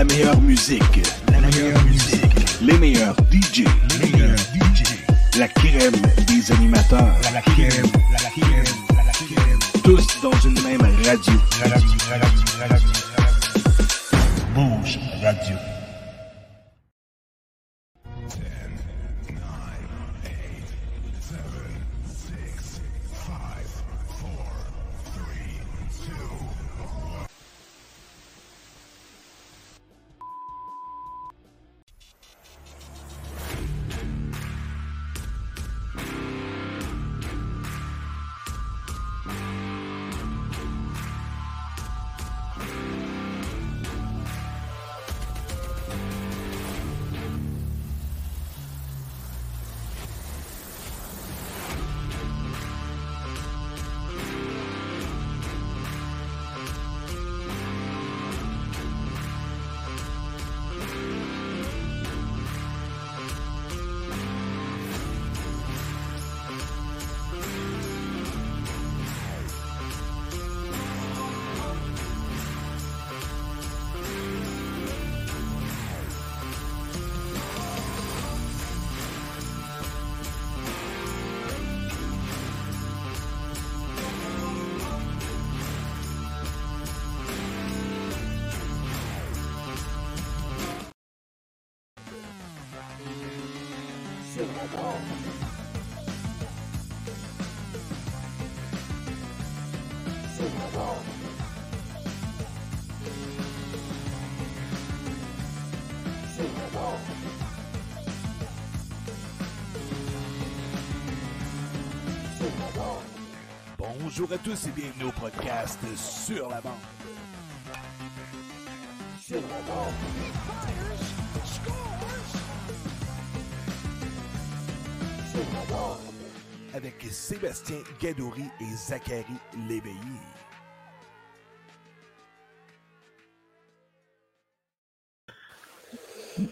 La meilleure musique. La meilleure musique. Les meilleurs DJ. Les meilleurs DJ. La crème des animateurs. La crème, la crème, la crème. Tous dans une même radio. Radio, radio, Bonjour à tous et bienvenue au podcast Sur la bande. Sur la bande. Sur la bande. Avec Sébastien Gadouri et Zachary Léveillé.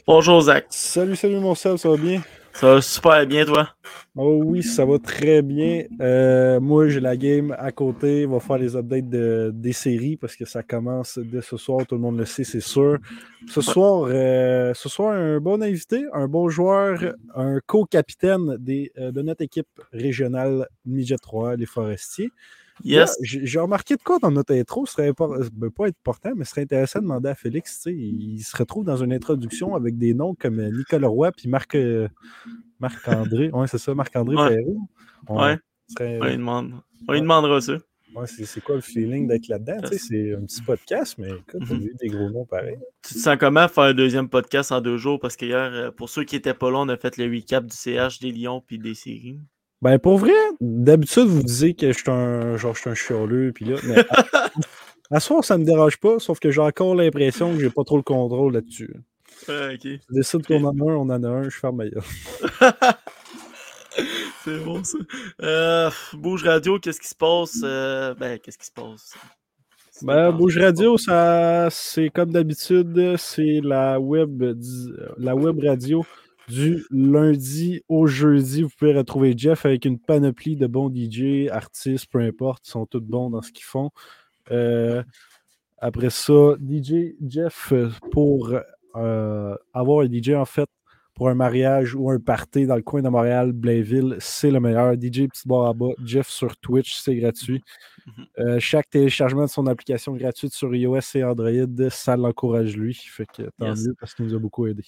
Bonjour Zach. Salut, salut mon Seb, ça va bien? Ça va super bien toi? Oh oui, ça va très bien. Euh, moi, j'ai la game à côté. On va faire les updates de, des séries parce que ça commence dès ce soir. Tout le monde le sait, c'est sûr. Ce soir, euh, ce soir, un bon invité, un bon joueur, un co-capitaine des, euh, de notre équipe régionale Midget 3, les Forestiers. Yes. J'ai remarqué de quoi dans notre intro, ce serait impor- ben, pas important, mais ce serait intéressant de demander à Félix. tu sais, Il se retrouve dans une introduction avec des noms comme euh, Nicolas Roy puis Marc, euh, Marc-André. ouais, c'est ça, Marc-André Ouais. Perrault. On- Ouais. serait- On lui demande. On lui demandera ça. ouais, c'est quoi le feeling d'être là-dedans? tu sais, C'est un petit podcast, mais écoute, t'as Mhm. vu des gros noms pareils. Tu te sens comment faire un deuxième podcast en deux jours? Parce qu'hier, euh, pour ceux qui étaient pas là, on a fait le recap du CH, des Lions puis des séries. Ben, pour vrai, d'habitude, vous disiez que je suis un, genre, je suis un chialeux, puis là, mais à, à soir, ça me dérange pas, sauf que j'ai encore l'impression que j'ai pas trop le contrôle là-dessus. Ah, ok. Je décide qu'on en a un, on en a un, je ferme gueule. C'est bon ça. Euh, Bouge Radio, qu'est-ce qui se passe? Euh, ben, qu'est-ce qui se passe? Ben, Bouge Radio, ça, c'est comme d'habitude, c'est la web, dis- la web radio du lundi au jeudi. Vous pouvez retrouver Jeff avec une panoplie de bons DJ, artistes, peu importe, ils sont tous bons dans ce qu'ils font. Euh, après ça, DJ Jeff pour euh, avoir un DJ en fait pour un mariage ou un party dans le coin de Montréal, Blainville, c'est le meilleur. DJ Petit Bar à bas, Jeff sur Twitch, c'est gratuit. Mhm. Euh, chaque téléchargement de son application gratuite sur iOS et Android, ça l'encourage lui. Fait que tant Yes. mieux parce qu'il nous a beaucoup aidé.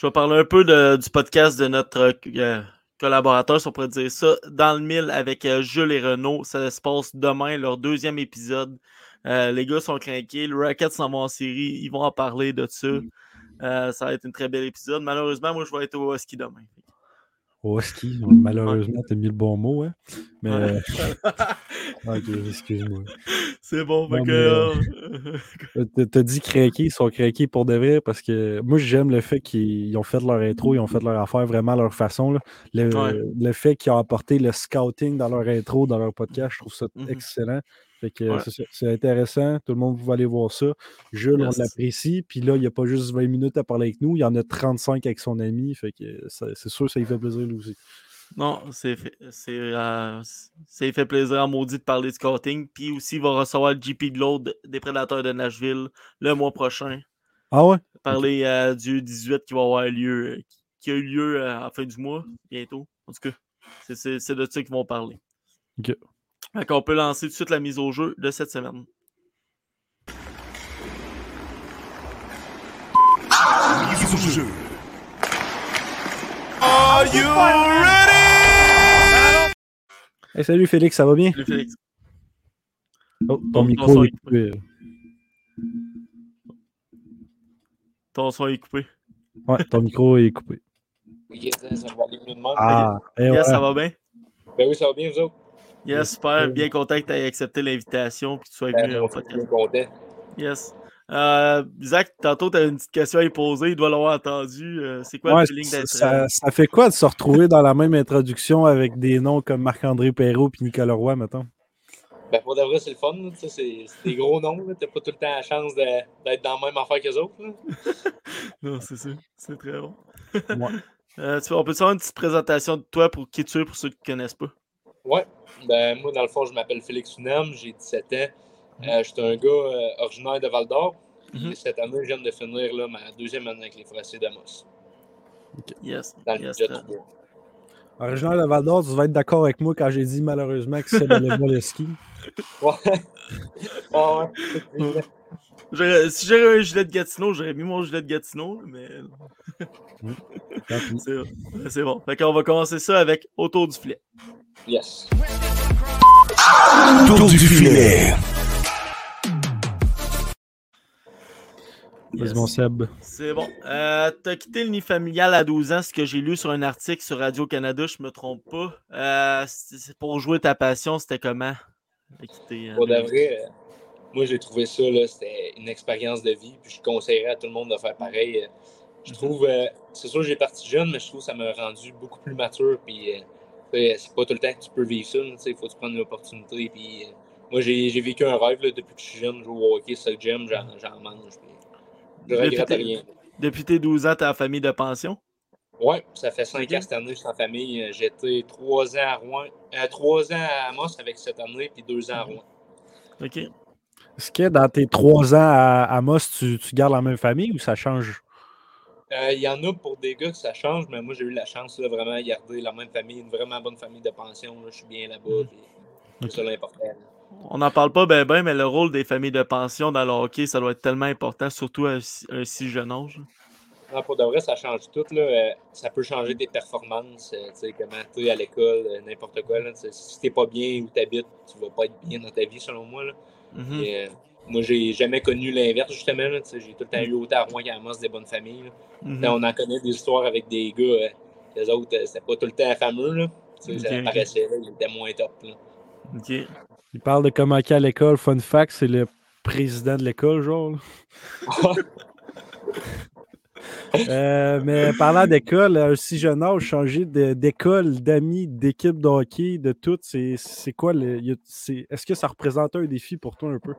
Je vais parler un peu de- du podcast de notre euh, collaborateur, si on pourrait dire ça, dans le mille avec euh, Jules et Renaud. Ça se passe demain, leur deuxième épisode. Euh, les gars sont craqués. Le Rocket s'en va en série. Ils vont en parler de ça. Euh, ça va être un très bel épisode. Malheureusement, moi, je vais être au ski demain. Au ski, malheureusement, t'as mis le bon mot, hein. Mais. Euh, ok, excuse-moi. C'est bon. Non, que, euh, Euh, T'as- dit craquer, ils sont craqués pour de vrai parce que moi j'aime le fait qu'ils ils ont fait leur intro, ils ont fait leur affaire vraiment à leur façon. là. Le, Ouais. le fait qu'ils ont apporté le scouting dans leur intro, dans leur podcast, je trouve ça Mhm. excellent. Fait que Ouais. c'est intéressant, tout le monde va aller voir ça. Jules, Yes. on l'apprécie, puis là, il n'y a pas juste 20 minutes à parler avec nous, il y en a 35 avec son ami, fait que c'est sûr ça lui fait plaisir lui aussi. non, c'est euh, fait plaisir à maudit de parler de scouting. Puis aussi, il va recevoir le GP de l'autre des Prédateurs de Nashville le mois prochain. Ah ouais? Parler euh, du 18 qui va avoir lieu, euh, qui a eu lieu euh, à la fin du mois, bientôt. En tout cas, c'est de ça qu'ils vont parler. Ok. Fait on peut lancer tout de suite la mise au jeu de cette semaine. Mise au jeu. Hey, salut Félix, ça va bien? Salut, Félix. Oh, Ton- micro est est coupé. Ton son est coupé. Ouais, ton micro est coupé. Yes, ça va aller mieux de même. Ah, eh Yes, ouais. ça va bien? Ben oui, ça va bien, vous autres? Yes, super. Bien content que tu aies accepté l'invitation et que tu sois Ben, venu au podcast. bien content. Yes. Euh, Zach, tantôt, tu as une petite question à lui poser. Il doit l'avoir entendu. Euh, c'est quoi Ouais, le feeling ça, d'être. ça- ça fait quoi de se retrouver dans la même introduction avec des noms comme Marc-André Perrault et Nicolas Roy, mettons? Ben, pour de vrai, c'est le fun. tu C'est des gros noms. T'as pas tout le temps la chance d'être dans la même affaire qu'eux autres. Non, c'est ça. C'est très bon. Ouais. Euh, tu- on peut te faire une petite présentation de toi pour qui tu es pour ceux qui ne connaissent pas? Ouais. Ben, moi, dans le fond, je m'appelle Félix Unam, j'ai 17 ans. Euh, je suis un gars euh, originaire de Val d'Or. Puis Mhm. Cette année, je viens de finir là, ma deuxième année avec les Forestiers d'Amos. Yes. Dans le yes, budget très- 3. Originaire de Val d'Or, tu vas être d'accord avec moi quand j'ai dit malheureusement que c'est le ski. Ouais. Ah ouais. Si j'avais un gilet de Gatineau, j'aurais mis mon gilet de Gatineau, mais c'est bon. C'est bon. Fait qu'on va commencer ça avec autour du filet. Yes. Tour du filet. Vas-y, Yes. mon Seb. C'est bon. Euh, T'as quitté le nid familial à 12 ans, ce que j'ai lu sur un article sur Radio-Canada, je me trompe pas. Euh, pour jouer ta passion, c'était comment? euh, Pour de vrai, moi j'ai trouvé ça, c'était une expérience de vie. Puis je conseillerais à tout le monde de faire pareil. Je trouve, euh, c'est sûr j'ai parti jeune, mais je trouve que ça m'a rendu beaucoup plus mature. Puis euh, c'est pas tout le temps que tu peux vivre ça. Il faut que tu prennes une opportunité. Puis euh, moi j'ai vécu un rêve là, depuis que je suis jeune, jouer au hockey, ça que j'aime, j'en j'en mange. Je regrette rien. Depuis tes 12 ans, t'es en famille de pension? Ouais, ça fait cinq ans cette année, je suis en famille. J'étais trois ans à Rouen, euh, trois ans à Amos avec cette année, puis deux ans à Rouen. OK. Est-ce que dans tes trois ans à Amos, tu, tu gardes la même famille ou ça change? Euh, Il y en a pour des gars que ça change, mais moi j'ai eu la chance là, vraiment de garder la même famille, une vraiment bonne famille de pension. là. Je suis bien là-bas. puis C'est ça l'important. On n'en parle pas ben ben, mais le rôle des familles de pension dans le hockey, ça doit être tellement important, surtout à un si, un si jeune âge. Non, pour de vrai, ça change tout. Là. Euh, ça peut changer tes performances, euh, tu sais, comment tu es à l'école, n'importe quoi. Là. Si t'es pas bien où tu habites, tu vas pas être bien dans ta vie, selon moi. Là. Mhm. Et, euh, moi, j'ai jamais connu l'inverse, justement. J'ai tout le temps eu autant à Rouen qu'à Amos des bonnes familles. là. Mhm. Là, on en connaît des histoires avec des gars, euh, les autres, euh, c'était pas tout le temps fameux. Là. Tu sais, Ok, Ça paraissait, là, ils étaient moins top. Là. OK. Il parle de comment qu'à l'école, fun fact, c'est le président de l'école, genre. Euh, mais parlant d'école, à un si jeune âge, changer d'école, d'amis, d'équipe de hockey, de tout, c'est quoi le. Est-ce que ça représente un défi pour toi un peu?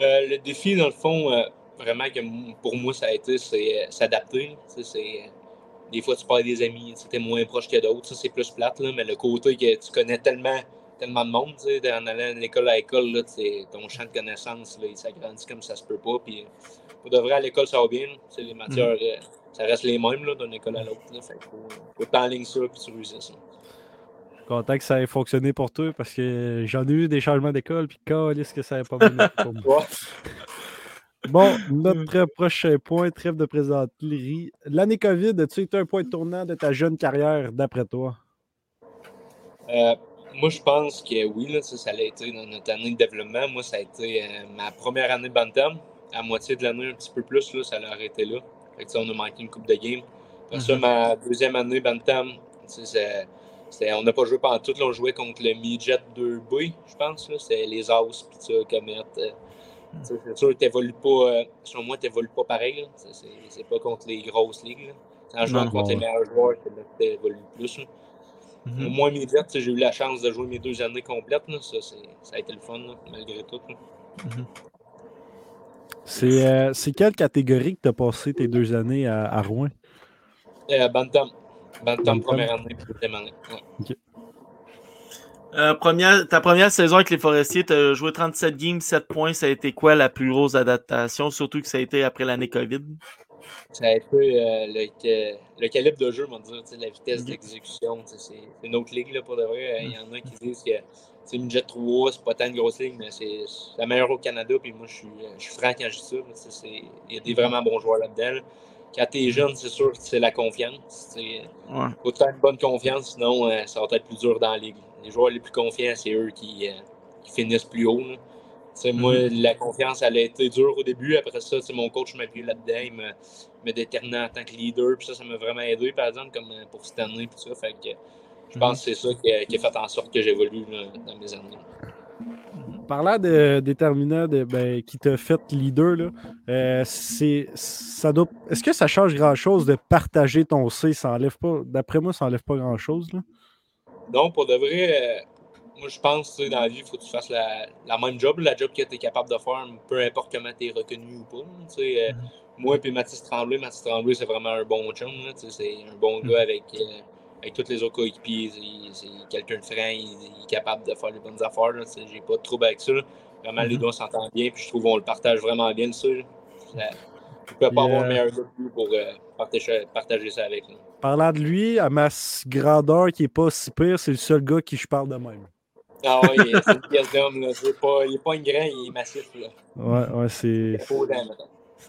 Euh, le défi, dans le fond, euh, vraiment que pour moi, ça a été, c'est euh, s'adapter. euh, des fois, tu perds des amis, tu es moins proche que d'autres. Ça, c'est plus plate, mais le côté que tu connais tellement, tellement de monde, en allant de l'école à l'école, ton champ de connaissances, il s'agrandit comme ça se peut pas. Puis, pour de vrai, à l'école, ça va bien. sais, les matières, euh, ça reste les mêmes d'une école à l'autre. Fait qu'il faut, faut t'enligner ça puis tu réussis ça. Content que ça ait fonctionné pour toi parce que j'en ai eu des changements d'école, puis est-ce que ça n'avait pas bien pour moi. Bon, notre prochain point, trêve de présenterie. L'année COVID, as-tu été un point tournant de ta jeune carrière, d'après toi? Euh, moi, je pense que oui, là, ça, ça a été dans notre année de développement. Moi, ça a été euh, ma première année de Bantam. À moitié de l'année, un petit peu plus, là, ça l'a arrêté là. Fait que, ça, on a manqué une coupe de game. Après ça, Mhm. ma deuxième année Bantam, c'est- on n'a pas joué pendant tout. Là, on jouait contre le Midget 2B, je pense. C'était les As, puis ça, Comet. euh, sais, c'est sûr que t'évolues pas, euh, selon moi, tu n'évolues pas pareil. C'est- C'est c'est pas contre les grosses ligues. là. C'est en jouant Non, contre les meilleurs joueurs que là, tu évolues plus. là. Mhm. Tu sais, j'ai eu la chance de jouer mes deux années complètes. Là. Ça, c'est- ça a été le fun, malgré tout. Mhm. C'est euh, c'est quelle catégorie que tu as passé tes deux années à, à Rouen? Euh, Bantam. Bantam, Bantam. première année, puis deuxième année. Ouais. Euh, première, ta première saison avec les Forestiers, tu as joué 37 games, 7 points. Ça a été quoi la plus grosse adaptation, surtout que ça a été après l'année COVID? Ça a été euh, le, le, calibre de jeu, on va dire, la vitesse d'exécution. C'est une autre ligue là, pour de vrai. Il y en a qui disent que c'est une Jet 3, c'est pas tant une grosse ligue, mais c'est la meilleure au Canada. Puis moi, je suis, je suis franc quand je dis ça. Il y a des vraiment bons joueurs là-dedans. Quand tu es jeune, c'est sûr que c'est la confiance. Il faut faire une bonne confiance, sinon euh, ça va être plus dur dans la ligue. Les joueurs les plus confiants, c'est eux qui, euh, qui, finissent plus haut. Moi, mm-hmm. la confiance, elle a été dure au début. Après ça, mon coach m'a appuyé là-dedans. Il me, me déterminait en tant que leader. Puis ça, ça m'a vraiment aidé, par exemple, comme euh, pour cette année. Puis ça. Fait que, je pense que c'est ça qui a, fait en sorte que j'évolue dans mes années. Parlant de déterminant de, ben, qui t'a fait leader, là, euh, c'est, ça doit, est-ce que ça change grand-chose de partager ton C? Ça enlève pas, d'après moi, ça enlève pas grand-chose. Non, pour de vrai, euh, moi je pense que dans la vie, il faut que tu fasses la, même job, la job que tu es capable de faire, peu importe comment tu es reconnu ou pas. Euh, mm-hmm. Moi et Mathis Tremblay, Mathis Tremblay, c'est vraiment un bon chum. c'est un bon gars mm-hmm. avec avec tous les autres coéquipiers. C'est quelqu'un de franc, il, est capable de faire les bonnes affaires. J'ai pas de trouble avec ça. Vraiment, les mhm. deux s'entendent bien, puis je trouve qu'on le partage vraiment bien, ça. Je ne peux pas avoir un meilleur gars pour euh, partager, ça avec nous. Parlant de lui, à ma grandeur qui est pas si pire, c'est le seul gars qui je parle de même. Ah oui, c'est une pièce d'homme. Il n'est pas, il est pas un grand, il est massif. Là. Ouais, ouais, c'est.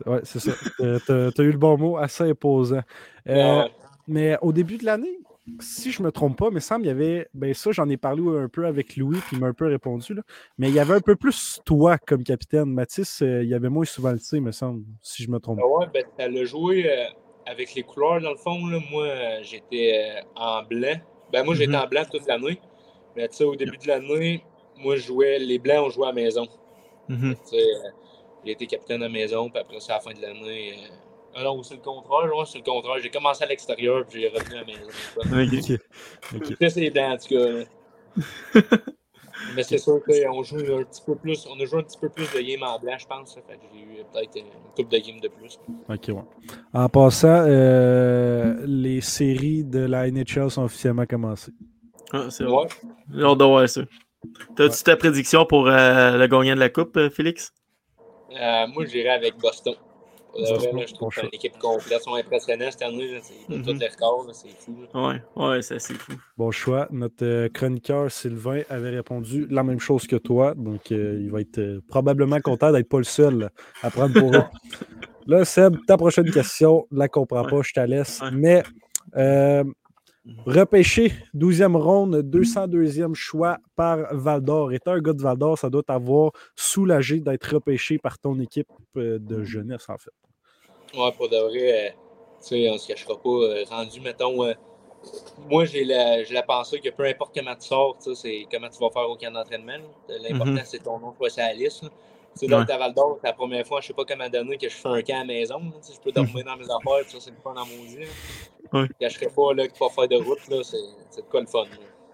Ouais, c'est ça. tu as, eu le bon mot, assez imposant. Euh, mais au début de l'année, si je me trompe pas, il me semble qu'il y avait. Ben ça, j'en ai parlé un peu avec Louis, puis il m'a un peu répondu. Là. Mais il y avait un peu plus toi comme capitaine. Mathis, euh, il y avait moins souvent le C, il me semble, si je me trompe pas. Ouais, ben elle a joué euh, avec les couleurs, dans le fond. Là. Moi, euh, j'étais en blanc. Ben moi, j'étais mm-hmm. en blanc toute l'année. Mais tu sais, au début de l'année, moi, je jouais. Les blancs, on jouait à la maison. Mm j'ai été capitaine à la maison, puis après ça, à la fin de l'année ah non, c'est le contraire. Moi, c'est le contraire. J'ai commencé à l'extérieur puis j'ai revenu à la maison. ok. C'était ses dents, en tout cas. Mais c'est sûr qu'on joue un petit peu plus. On a joué un petit peu plus de game en blanc, je pense. Fait que j'ai eu peut-être une coupe de game de plus. Ok, ouais. En passant, euh, les séries de la NHL sont officiellement commencées. Ah, c'est vrai. J'ai hâte de voir ça. T'as-tu ta prédiction pour euh, le gagnant de la Coupe, euh, Félix? Euh, moi, j'irai avec Boston je trouve que l'équipe complète sont impressionnants cette année. C'est mm -hmm. tous les records, c'est fou. Oui, ouais, c'est fou. Bon choix. Notre euh, chroniqueur Sylvain avait répondu la même chose que toi. Donc, euh, il va être euh, probablement content d'être pas le seul à prendre pour eux. Là, Seb, ta prochaine question, ne la comprends pas, je te laisse. Mais repêché, 12e ronde, 202e choix par Val d'Or. Étant un gars de Val d'Or, ça doit t'avoir soulagé d'être repêché par ton équipe de jeunesse, en fait. Ouais, pour de vrai, euh, tu sais, on se cachera pas. Euh, rendu, mettons, euh, moi, j'ai la, la pensée que peu importe comment tu sors, c'est comment tu vas faire au camp d'entraînement. L'important, mm-hmm. c'est ton nom sur la liste. C'est dans ta Val d'Or, c'est la première fois, je sais pas comment donner que je fais un camp à la maison. je peux dormir dans mes affaires, ça, c'est le fun dans mon vie. Ouais. Je ne pas là, qu'il faut faire de route, c'est de quoi le fun.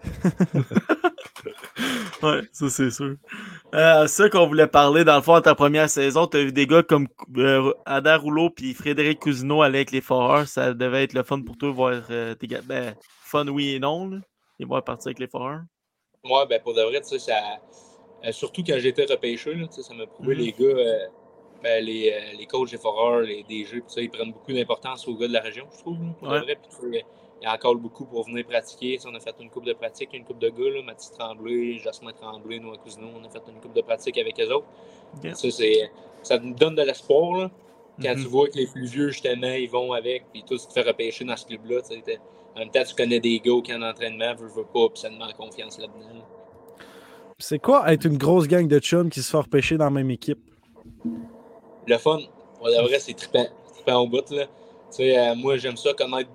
ouais, ça c'est sûr. Euh, ça qu'on voulait parler, dans le fond, de ta première saison, tu as vu des gars comme euh, Ada Rouleau puis Frédéric Cousineau aller avec les Foreurs. Ça devait être le fun pour toi voir euh, tes gars. Ben, fun oui et non, là, et voir partir avec les Foreurs? Ouais, ben pour de vrai, tu sais, ça. Euh, surtout quand j'étais repêché, là, ça m'a prouvé mm-hmm. les gars. Ben, les, les, coachs des Foreurs, les DG, ça, ils prennent beaucoup d'importance aux gars de la région, je trouve. pour de vrai, il y a encore beaucoup pour venir pratiquer. on a fait une coupe de pratique, une coupe de gars, là, Mathis Tremblay, Jasmin Tremblay, Noah Cousineau, on a fait une coupe de pratique avec eux autres. Ça, ça nous donne de l'espoir. Quand tu mm-hmm. vois que les plus vieux, justement, ils vont avec, puis toi, tu te fais repêcher dans ce club-là. En même temps, tu connais des gars qui en entraînement, veux, veux pas, puis ça demande confiance là-dedans. C'est quoi être une grosse gang de chums qui se fait repêcher dans la même équipe? Le fun. la vrai, c'est trippant. trippant au bout. Là. Euh, moi, j'aime ça connaître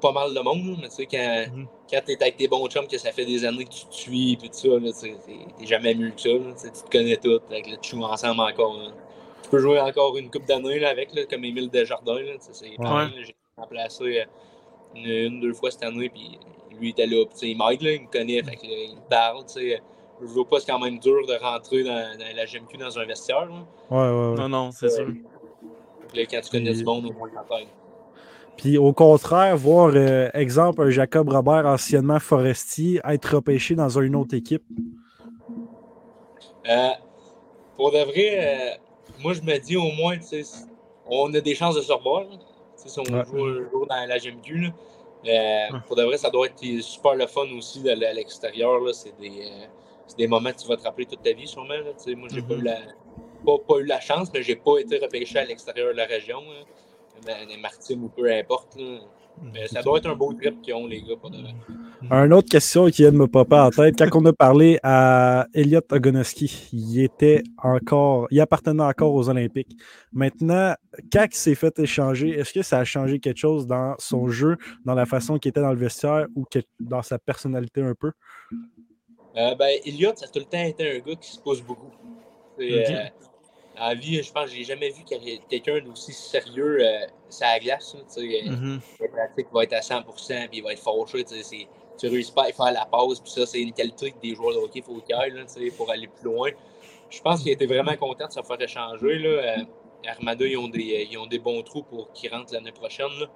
pas mal de monde, mais tu sais, quand, mm quand t'es avec tes bons chums, que ça fait des années que tu te suis, puis tout ça, t'es jamais mieux que ça. tu te connais tout, avec le tu joues ensemble encore. Tu peux jouer encore une coupe d'années avec, là, comme Émile Desjardins. C'est J'ai remplacé euh, une, une, deux fois cette année, puis lui il était là. il m'aide, il me connaît, fait il me parle. sais je vois pas, c'est quand même dur de rentrer dans, dans, la GMQ dans un vestiaire. Ouais, ouais, ouais. Non, non, c'est sûr. Là, quand tu connais du monde, au moins, t'entends. Puis au contraire, voir, euh, exemple, un Jacob Robert, anciennement forestier, être repêché dans une autre équipe? Euh, pour de vrai, euh, moi je me dis au moins, on a des chances de se revoir. Si on Ouais. joue un jour dans la GMQ, là. Euh, pour de vrai, ça doit être super le fun aussi d'aller à l'extérieur. là. C'est des, euh, c'est des moments que tu vas te rappeler toute ta vie, sûrement. là. Moi, j'ai pas, eu la, pas, pas eu la chance, mais j'ai pas été repêché à l'extérieur de la région. Dans les Maritimes ou peu importe. là. Mais ça doit être un beau trip qu'ils ont, les gars, pour de vrai. Une autre question qui vient de me popper en tête. Quand on a parlé à Elliot Ogonoski, il était encore, il appartenait encore aux Olympiques. Maintenant, quand il s'est fait échanger, est-ce que ça a changé quelque chose dans son jeu, dans la façon qu'il était dans le vestiaire ou dans sa personnalité un peu? Euh, ben, ça a tout le temps été un gars qui se pousse beaucoup. Euh, en la vie, je pense que j'ai jamais vu quelqu'un d'aussi sérieux euh, sur la glace. euh, Mhm. La pratique va être à 100%, puis il va être fâché. tu Tu réussis pas à faire la pause, puis ça, c'est une qualité que des joueurs de hockey faut qu'il y ait, là, tu sais, pour aller plus loin. Je pense qu'il était vraiment content de se faire échanger. Là. Euh, Armada, ils ont, des, ils ont des bons trous pour qu'ils rentrent l'année prochaine. Là.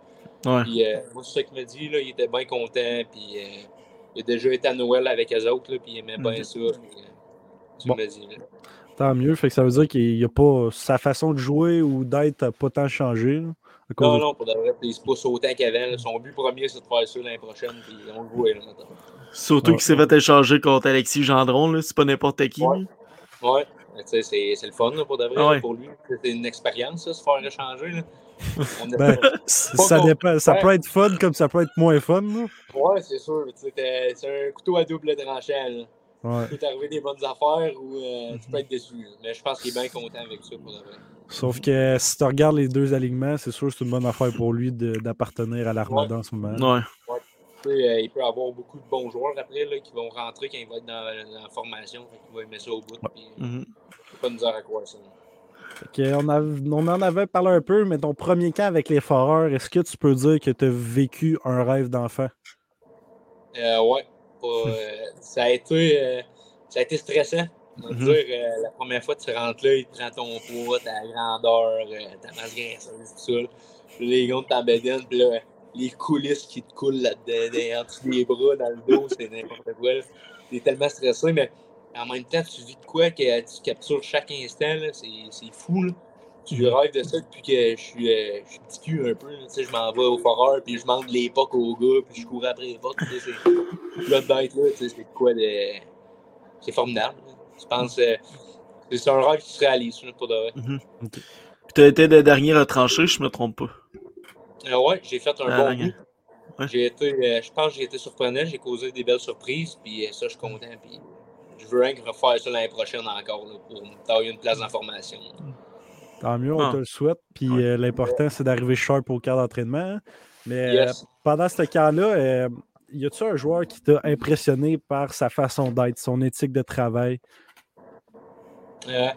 Ouais. Puis, euh, moi, c'est ça qu'il m'a dit. Là, il était bien content. Puis, euh, il a déjà été à Noël avec eux autres. Là, puis, il aimait bien ça. Euh, tu Bon. Là. Tant mieux. Fait que ça veut dire qu'il y a pas sa façon de jouer ou d'être pas tant changé. là, Non, de- non, pour de vrai, il se pousse autant qu'avant. Son but premier, c'est de faire ça l'année prochaine. Puis, on le voit. Là, maintenant. Surtout Ouais. qu'il s'est fait échanger contre Alexis Gendron, là. C'est pas n'importe qui. Ouais. c'est c'est le fun là, pour de vrai, Ah ouais. pour lui. C'est une expérience, ça, se faire échanger. Là. On a- Ben, ça, dépend. Ça Ouais. peut être fun comme ça peut être moins fun. là. Ouais, c'est sûr. C'est un couteau à double tranchant. Là. Ouais. Tu peux t'arriver des bonnes affaires ou euh, tu peux être déçu. Mais je pense qu'il est bien content avec ça pour de vrai. Sauf que si tu regardes les deux alignements, c'est sûr que c'est une bonne affaire pour lui d'appartenir à l'Armada en ce moment. Ouais. Euh, il peut avoir beaucoup de bons joueurs après là, qui vont rentrer quand il va être dans, dans la formation. Fait qu'il va aimer ça au bout. Puis, Mhm. c'est pas nous à croire ça. On, on en avait parlé un peu, mais ton premier camp avec les Foreurs, est-ce que tu peux dire que tu as vécu un rêve d'enfant? Euh, ouais. Pas, euh, ça, a été, euh, ça a été stressant. On va Mhm. dire, euh, la première fois que tu rentres là, il te prend ton poids, ta grandeur, ta masse graisseuse, tout ça. Puis les gars de ta bédaine, puis là, les coulisses qui te coulent là-dedans, dans- en dessous des bras, dans le dos, c'est n'importe quoi. T'es tellement stressé, mais en même temps, tu vis de quoi que tu captures chaque instant, c'est c'est fou. Là. Tu rêves de ça depuis que je suis, euh, je suis petit cul un peu. là. Tu sais, je m'en vais au foreur, puis je manque les pucks aux gars, puis je cours après les tu sais, c'est- Là, d'être là, tu sais, c'est de quoi de. C'est formidable. là. Je pense que c'est un rêve qui se réalise, là, pour de vrai. Puis t'as été le dernier retranché, je me trompe pas. Euh, ouais, j'ai fait un Ah, bon. Ouais. J'ai été, euh, je pense que j'ai été surprenant, j'ai causé des belles surprises, puis euh, ça, je suis content. Puis je veux rien que refaire ça l'année prochaine encore là, pour tailler une place d'information. Tant mieux, on Ah. te le souhaite. Puis Ouais. euh, l'important, c'est d'arriver sharp au camp d'entraînement. Mais euh, pendant ce camp-là, euh, y a-tu un joueur qui t'a impressionné par sa façon d'être, son éthique de travail? Euh,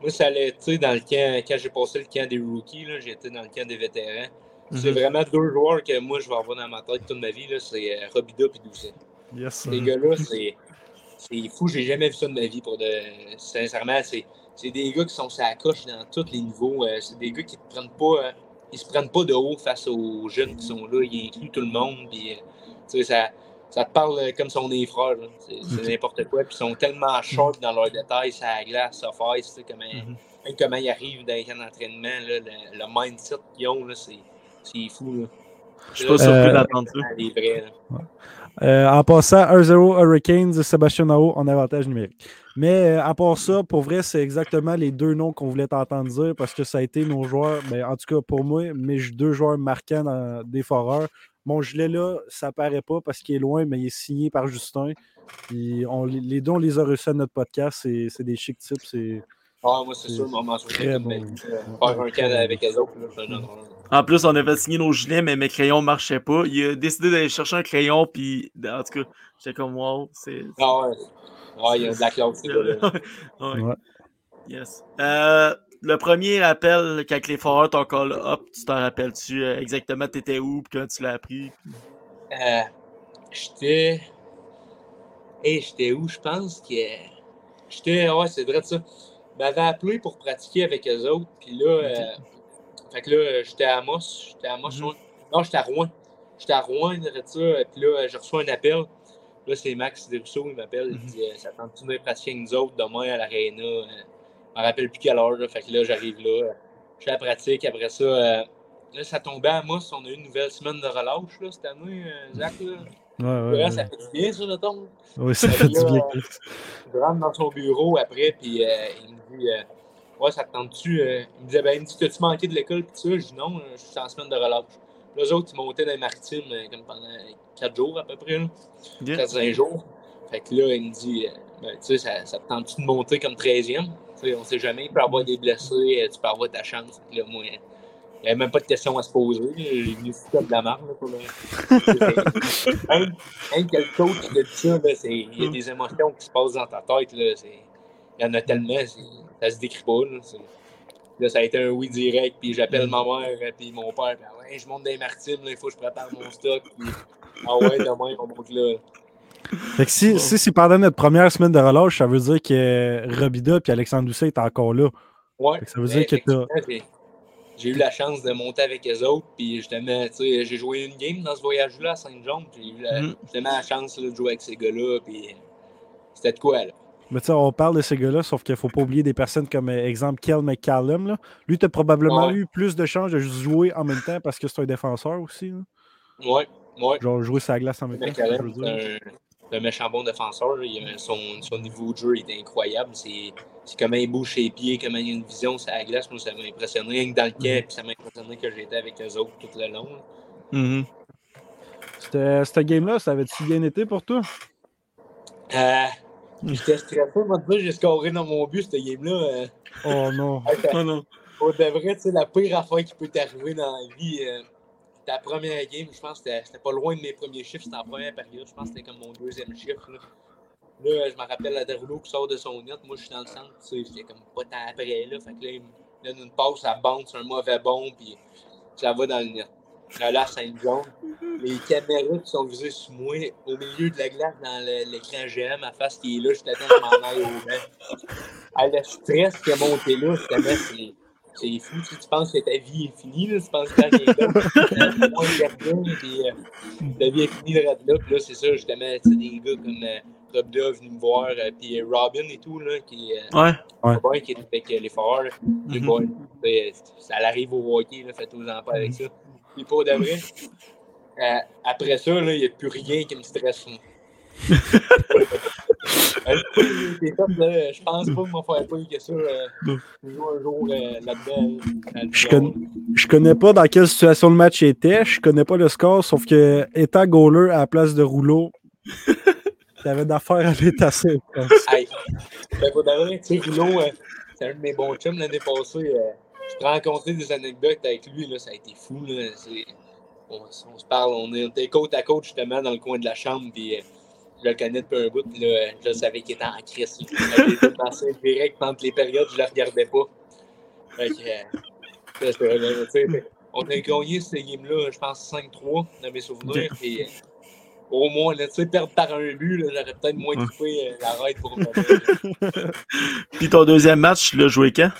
moi, ça allait été dans le camp, quand j'ai passé le camp des rookies, j'étais dans le camp des vétérans. C'est Mhm. vraiment deux joueurs que moi, je vais avoir dans ma tête toute ma vie. C'est Robida et Doucet. Yes. Ces gars-là, c'est c'est fou. J'ai jamais vu ça de ma vie. Pour de... Sincèrement, c'est c'est des gars qui sont la coche dans tous les niveaux. Euh, c'est des gars qui ne prennent pas. euh, ils se prennent pas de haut face aux jeunes qui sont là. Ils incluent tout le monde. Puis, euh, tu sais, ça, ça te parle comme si on est frères. là. C'est n'importe quoi. Puis ils sont tellement sharp dans leurs détails, ça la glace, ça sais, comment, Mhm. même comment ils arrivent dans les camps d'entraînement, là, le, le mindset qu'ils ont, là, c'est c'est fou. Là. Je suis pas surpris d'entendre ça. Euh, en passant, 1-0 Hurricanes, Sébastien Nao en avantage numérique. Mais euh, à part ça, pour vrai, c'est exactement les deux noms qu'on voulait t'entendre dire parce que ça a été nos joueurs, ben, en tout cas pour moi, mes deux joueurs marquants dans des foreurs. Mon gilet là, ça paraît pas parce qu'il est loin, mais il est signé par Justin. Les- deux, on les a reçus à notre podcast. C'est des chic types. Ah, moi, c'est sûr, mais, euh, Faire un camp avec les autres. En plus, on avait signé nos gilets, mais mes crayons marchaient pas. Il a décidé d'aller chercher un crayon, puis en tout cas, j'étais comme wow, c'est. Ah ouais. Ah, il y a de la classe. Ouais. Ouais. Yes. Euh, le premier appel, quand les foreurs t'ont call up, tu t'en rappelles-tu euh, exactement t'étais où, puis quand tu l'as appris? Euh, j'étais. Hey, j'étais où, je pense que. J'étais. Ouais, c'est vrai de ça. Ils m'avaient appelé pour pratiquer avec eux autres. Puis là, euh, fait que là, j'étais à Amos. J'étais à Amos, Mhm. Non, j'étais à Rouen. J'étais à Rouen, ça. Puis là, j'ai reçu un appel. Là, c'est Max Desrousseaux, il m'appelle. Il dit Ça tente-tu de pratiquer avec nous autres demain à l'Arena Je me rappelle plus quelle heure. Là. Fait que là, j'arrive là. Je fais la pratique. Après ça, euh, là, ça tombait à Mousse. On a eu une nouvelle semaine de relâche là, cette année, euh, Zach. Là. Ouais, ouais, ouais. Ça fait du bien, ça, le tombe. Oui, ça fait du bien. Je rentre dans son bureau après, puis euh, il me dit Ouais, ça te tente-tu Il me disait Ben, il me dit T'as-tu manqué de l'école Puis ça, je dis Non, je suis en semaine de relâche. Puis les autres, ils montaient dans les maritimes comme pendant 4 jours à peu près. 4-5 jours. Fait que là, il me dit ben, Tu sais, ça, ça te tente-tu de monter comme 13e sais, On sait jamais, il peut avoir des blessés, tu peux avoir ta chance. Là, moi, il n'y avait même pas de questions à se poser. J'ai venu comme de la marque. Même, même que le coach dit ça, il y a des émotions qui se passent dans ta tête. Là, il y en a tellement, ça se décrit pas. Là, là, ça a été un oui direct, puis j'appelle ma mère, puis mon père, puis, ah ouais, je monte des maritimes, il faut que je prépare mon stock, puis ah ouais, demain, on monte là. Fait que si, si c'est pendant notre première semaine de relâche, ça veut dire que Robida et Alexandre Doucet est encore là. Ouais. ça veut dire que tu j'ai eu la chance de monter avec les autres, puis justement, tu sais, j'ai joué une game dans ce voyage-là à Saint-Jean, j'ai eu la, mm. justement la chance de jouer avec ces gars-là, puis c'était de quoi, là. Mais tu sais, on parle de ces gars-là, sauf qu'il ne faut pas oublier des personnes comme, euh, exemple, Kel McCallum. Là. Lui, tu as probablement eu plus de chances de jouer en même temps parce que c'est un défenseur aussi. Là. Ouais, ouais. Genre jouer sa glace en même temps. C'est un, méchant bon défenseur. Son, son, niveau de jeu est incroyable. C'est comment il bouge ses pieds, comment il a une vision sur la glace. Moi, ça m'a impressionné. Rien que dans le camp, puis ça m'a impressionné que j'étais avec eux autres tout le long. Mm -hmm. Cette game-là, ça avait-tu bien été pour toi? Euh, J'étais stressé, moi, j'ai scoré dans mon but, cette game-là. Euh. Oh non. oh non. Pour de vrai, la pire affaire qui peut t'arriver dans la vie. Euh, ta première game, je pense que c'était pas loin de mes premiers chiffres, c'était en première période. Je pense que c'était comme mon deuxième chiffre. Là, là je me rappelle la Derulo qui sort de son net. Moi, je suis dans le centre, tu sais, comme pas tant après. Là, fait que là, il me donne une passe, bande, c'est un mauvais bon, puis ça va dans le net. Là, Saint-Jean, les caméras qui sont visées sur moi, au milieu de la glace, dans l'écran GM, à face qui est là, je t'attends de m'en aller au bain. Ah, le stress qui est monté là, c'est c'est fou. Tu, tu penses que ta vie est finie, là, tu penses que t'es là, moins de puis euh, ta vie est finie de là. Puis là, c'est ça, justement, tu des gars comme euh, Rob Dove venus me voir, euh, puis Robin et tout, là, qui, euh, ouais. ouais. qui est avec les foreurs. Mm -hmm. Ça arrive au hockey, là, faites-aux-en pas avec ça. Puis pour euh, après ça, il n'y a plus rien qui me stresse. je pense pas que mon frère pas que ça. Euh, un jour euh, là-dedans. Je, connais, je connais pas dans quelle situation le match était. Je connais pas le score, sauf que étant goaler à la place de rouleau, t'avais d'affaires à l'étasser. hey, ben, pour tu sais, rouleau, euh, c'est un de mes bons chums l'année passée. Euh, je te rencontré des anecdotes avec lui, là, ça a été fou. Là, on, on, se parle, on était côte à côte justement dans le coin de la chambre. Puis, je le connais depuis un bout, puis là, je savais qu'il était en crise. J'étais passé direct pendant les périodes, je ne le regardais pas. Fait que, euh, on a gagné cette game-là, je pense 5-3 dans mes souvenirs. Et, euh, au moins, tu sais, perdre par un but, j'aurais peut-être moins coupé euh, la raide pour me Puis ton deuxième match, tu l'as joué quand?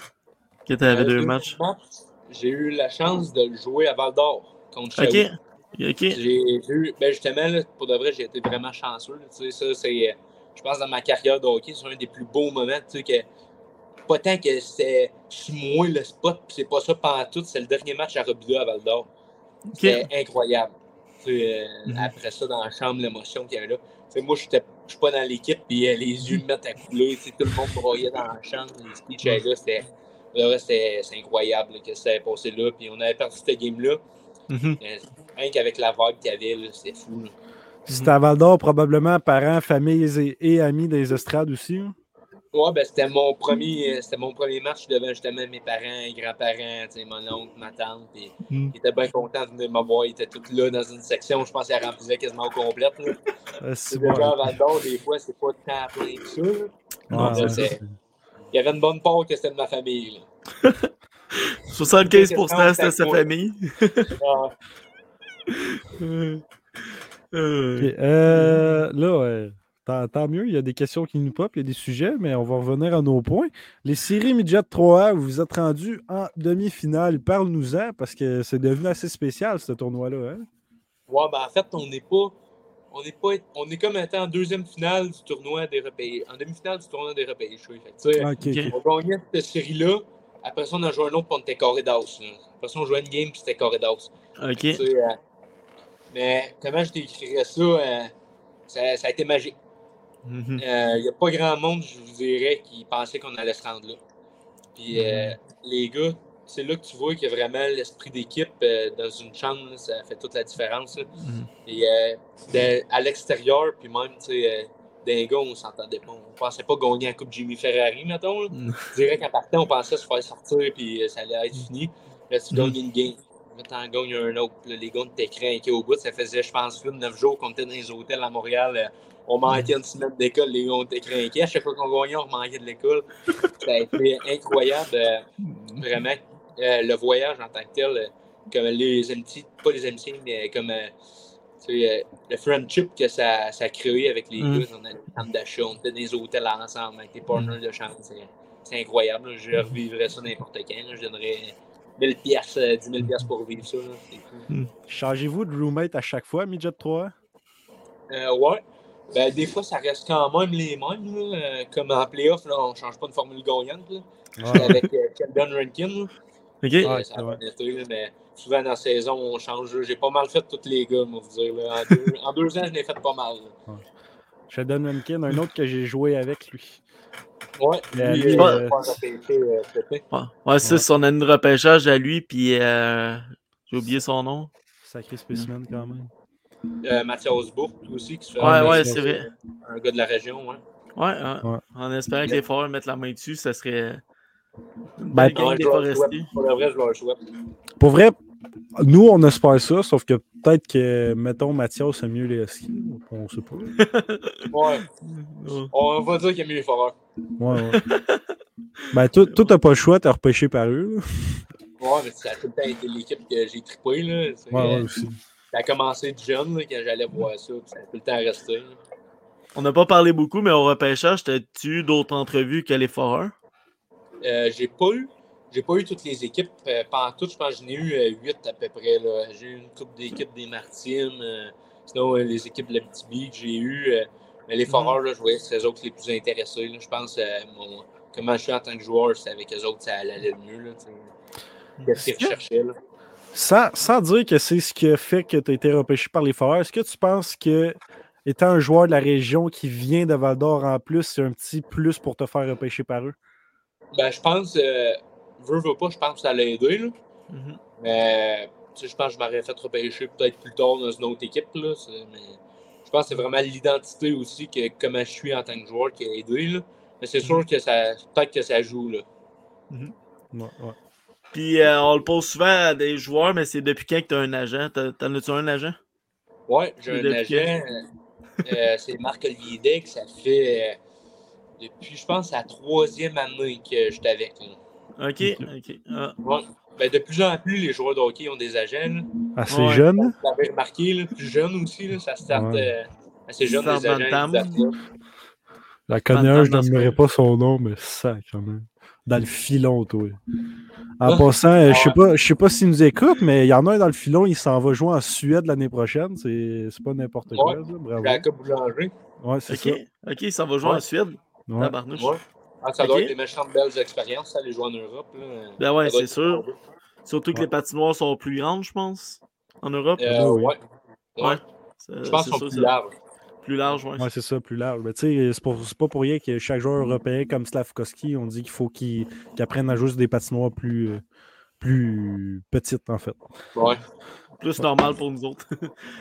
Que tu avais deux matchs? Match, J'ai eu la chance de le jouer à Val d'Or contre J'ai vu, ben justement, là, pour de vrai, j'ai été vraiment chanceux. Tu sais, ça, c'est, je pense, dans ma carrière de hockey, c'est un des plus beaux moments. Tu sais, que, pas tant que c'est moi le spot, puis c'est pas ça pendant tout, c'est le dernier match à Robida à Val d'Or. C'était incroyable. Tu sais, mm -hmm. Après ça, dans la chambre, l'émotion qu'il y avait là. Tu sais, moi, je suis pas dans l'équipe, puis euh, les yeux me mettent à couler. Tu sais, tout le monde broyait dans la chambre, les speeches là. C'était, c'est incroyable que ça ait passé là. Puis on avait perdu cette game-là. Mm -hmm. Rien qu'avec la vague qu'il y avait, c'était fou. C'était à Val d'Or, probablement parents, familles et, amis des estrades aussi. Hein? Ouais, ben c'était mon premier euh, c'était mon premier match devant justement mes parents, grands-parents, mon oncle, ma tante. Mm. Ils étaient bien contents de venir me voir. Ils étaient tous là dans une section, je pense qu'ils remplissaient quasiment au complète. Euh, c'est à Val d'Or, des fois, c'est pas tant plein que ça. Ah, il y avait une bonne part que c'était de ma famille. Là. 75% c'était sa famille. euh... Okay. Euh, là, Tant, mieux, il y a des questions qui nous pop, il y a des sujets, mais on va revenir à nos points. Les séries Midget 3A, vous vous êtes rendus en demi-finale. Parle-nous-en, parce que c'est devenu assez spécial, ce tournoi-là. Hein? Ouais, ben en fait, on n'est pas. On est, pas, on est comme étant en deuxième finale du tournoi des repayés. En demi-finale du tournoi des repayés. Fait, okay. On gagnait cette série-là. Après ça, on a joué un autre, puis on était carré d'as. Après ça, on jouait une game, puis c'était carré d'as. OK. Euh, mais comment je décrirais ça, euh, ça, ça, a été magique. Il n'y mhm. euh, a pas grand monde, je vous dirais, qui pensait qu'on allait se rendre là. Puis mhm. les gars, c'est là que tu vois qu'il y a vraiment l'esprit d'équipe dans une chambre, ça fait toute la différence. Mhm. Et à l'extérieur, puis même, tu sais, d'un gars, on s'entendait pas. On pensait pas gagner la Coupe Jimmy Ferrari, mettons. Je dirais qu'à partir, on pensait se faire sortir, puis ça allait être fini. Là, tu gagnes une game t'en gagnes un autre. les gars craqués au bout. Ça faisait, je pense, 8-9 jours qu'on était dans les hôtels à Montréal. Euh, on manquait une semaine d'école, les gars étaient craqués. À chaque fois qu'on gagnait, on manquait de l'école. Ça a été incroyable. Euh, vraiment, euh, le voyage en tant que tel, comme les amitiés, pas les amitiés, mais comme le friendship que ça, ça a créé avec les mm. gars. On a des d'achat, on était dans les hôtels ensemble avec des partners de chambre. C'est incroyable. Je revivrais ça n'importe quand. Je donnerais 1000 pièces, 10 000 pièces pour vivre ça. Hmm. Changez-vous de roommate à chaque fois, Midget 3? Euh, ouais. Ben, des fois, ça reste quand même les mêmes. Euh, comme en playoff, là, on ne change pas de formule gagnante. Là. Avec euh, Keldon Rankin. OK. Ouais, ça a été, mais souvent dans la saison, on change. J'ai pas mal fait tous les gars, moi, vous dire. Là. En, deux, en, deux, ans, je l'ai fait pas mal. Ouais. Sheldon Rankin, un autre que j'ai joué avec lui. Ouais, lui, euh, euh, ouais, c'est son année de repêchage à lui, puis euh, j'ai oublié son nom. Sacré spécimen quand même. Euh, Mathias Bourg aussi, qui fait ouais, ouais, c'est vrai. un gars de la région. Ouais, ouais, ouais. en espérant que les foreurs mettent la main dessus, ça serait ben. Pour vrai, je leur souhaite. Pour vrai, nous, on espère ça, sauf que peut-être que, mettons, Mathias a mieux les skis. On sait pas. ouais. On va dire qu'il a mieux les foreurs. Ouais, ouais. ben, toi, t'as pas le choix, t'as repêché par eux. Ouais, mais ça a tout le temps été l'équipe que j'ai trippé. Là. Ouais, ouais, aussi. Ça a commencé de jeune là, quand j'allais voir ça, ça a tout le temps resté. On n'a pas parlé beaucoup, mais au repêchage, t'as-tu eu d'autres entrevues que les foreurs? Euh, j'ai pas eu. J'ai pas eu toutes les équipes. Euh, pendant tout, je pense que j'en ai eu euh, huit à peu près. J'ai eu une coupe d'équipes des Martines. Euh, sinon, les équipes de la BTB que j'ai eu. mais les mhm. Foreurs, là, je voyais c'est eux autres les plus intéressés. Je pense mon, comment je suis en tant que joueur, c'est avec eux autres ça allait le mieux. Qu'est-ce qu'ils recherchaient. Là? Sans, sans, dire que c'est ce qui a fait que tu as été repêché par les Foreurs, est-ce que tu penses que étant un joueur de la région qui vient de Val d'Or en plus, c'est un petit plus pour te faire repêcher par eux? Ben, je pense, veux, veux pas, je pense que ça l'a aidé. Là. Mm-hmm. Mais je pense que je m'aurais fait repêcher peut-être plus tard dans une autre équipe. Là. Mais je pense que c'est vraiment l'identité aussi, que comment je suis en tant que joueur qui a aidé. Là. Mais c'est sûr que ça peut-être que ça joue. Là. Mm-hmm. ouais, ouais. Puis euh, on le pose souvent à des joueurs, mais c'est depuis quand que tu as un agent? T'en as-tu un agent? Oui, j'ai un agent. Euh, c'est Marc-Olivier Deck. Ça fait euh, depuis, je pense, la troisième année que je suis avec. Là. OK, OK. Ah. Ben, de plus en plus, les joueurs de hockey ont des agents. Assez ouais. jeunes. Vous l'avez remarqué, là, plus jeunes aussi. Là, ça start euh, assez jeune, les agents. La conneuse, je n'aimerais pas son nom, mais ça, quand même. Dans le filon, toi. En passant, euh, je ne sais pas, s'il nous écoute, mais il y en a un dans le filon, il s'en va jouer en Suède l'année prochaine. C'est pas n'importe quoi. Là. Bravo. Jacob Boulanger. Ouais, c'est ça. OK, il s'en va jouer en Suède. Ouais. Ah, ça doit être des méchantes belles expériences, aller jouer en Europe. Là. Ben ouais, c'est sûr. Surtout que les patinoires sont plus grandes, je pense, en Europe. Euh, oui. ouais. ouais. Je pense qu'ils sont plus larges. Plus larges, oui. Ouais, c'est ça, plus large. Mais tu sais, c'est pas pour rien que chaque joueur européen comme Slavkovski, on dit qu'il faut qu'il apprenne à jouer sur des patinoires plus, euh, plus petites, en fait. Ouais. Plus normal pour nous autres.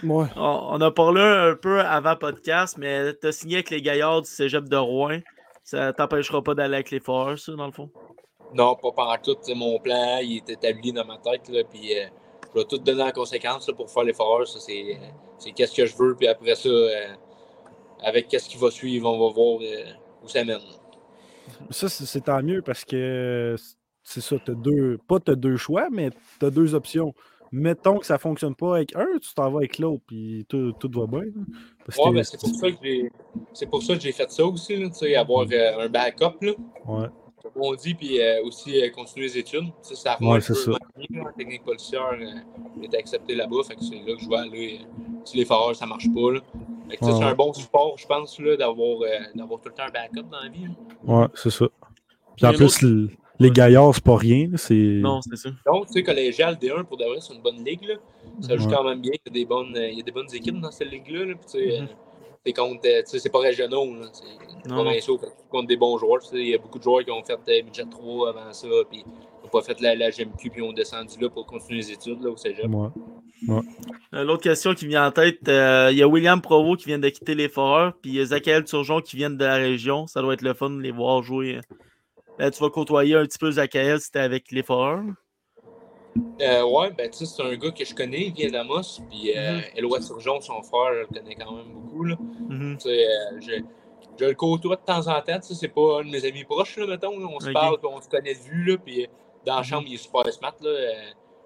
ouais. On a parlé un peu avant podcast, mais tu as signé avec les gaillards du cégep de Rouen. Ça t'empêchera pas d'aller avec les forces, ça, dans le fond? Non, pas pendant tout. Mon plan, il est établi dans ma tête. Là, puis, euh, je vais tout donner en conséquence pour faire les forces. C'est qu'est-ce que je veux. Puis après ça, euh, avec qu'est-ce qui va suivre, on va voir euh, où ça mène. Ça, c'est tant mieux parce que c'est ça, as deux, pas tu as deux choix, mais tu as deux options. Mettons que ça ne fonctionne pas avec un, tu t'en vas avec l'autre, puis tout, tout va bien. Parce Ouais, que- ben, c'est pour ça que j'ai. C'est pour ça que j'ai fait ça aussi, là, avoir euh, un backup, là. Ouais. comme on dit, puis euh, aussi euh, continuer les études. Tu sais, ça Ouais, un c'est peu ça. là, en technique policière, est accepté là-bas, fait que c'est là que je vais aller. si les foreurs, ça marche pas, là. Fait que, tu sais, Ouais, c'est un bon support, je pense, là, d'avoir d'avoir tout le temps un backup dans la vie. là. Ouais, c'est ça. Puis en plus, les gaillards, c'est pas rien. Non, c'est ça. Donc, tu sais, collégial D1, pour de vrai, c'est une bonne ligue, là. Ça joue Ouais. quand même bien, il y a des bonnes, euh, il y a des bonnes équipes dans cette ligue-là, là, puis tu sais, Mhm. euh, euh, tu sais, c'est pas régional, là, c'est provinciaux, contre des bons joueurs, tu sais, il y a beaucoup de joueurs qui ont fait euh, Midget 3 avant ça, puis qui n'ont pas fait la, la GMQ, puis ont descendu là pour continuer les études, là, au cégep. Ouais. Euh, L'autre question qui me vient en tête, euh, il y a William Provo qui vient de quitter les Foreurs, puis il y a Zachary Turgeon qui vient de la région. Ça doit être le fun de les voir jouer. Là, tu vas côtoyer un petit peu Zachary si t'es avec les Foreurs. Euh, ouais, ben, tu sais, c'est un gars que je connais, il vient d'Amos, puis euh, Mhm. Éloi Surgeon, son frère, je le connais quand même beaucoup, là. Mhm. Tu sais, euh, je, je le côtoie de temps en temps, tu sais, c'est pas un de mes amis proches, là, mettons, là. on se parle, on se connaît de vue, là, puis euh, dans la Mhm. chambre, il est super smart, là. euh,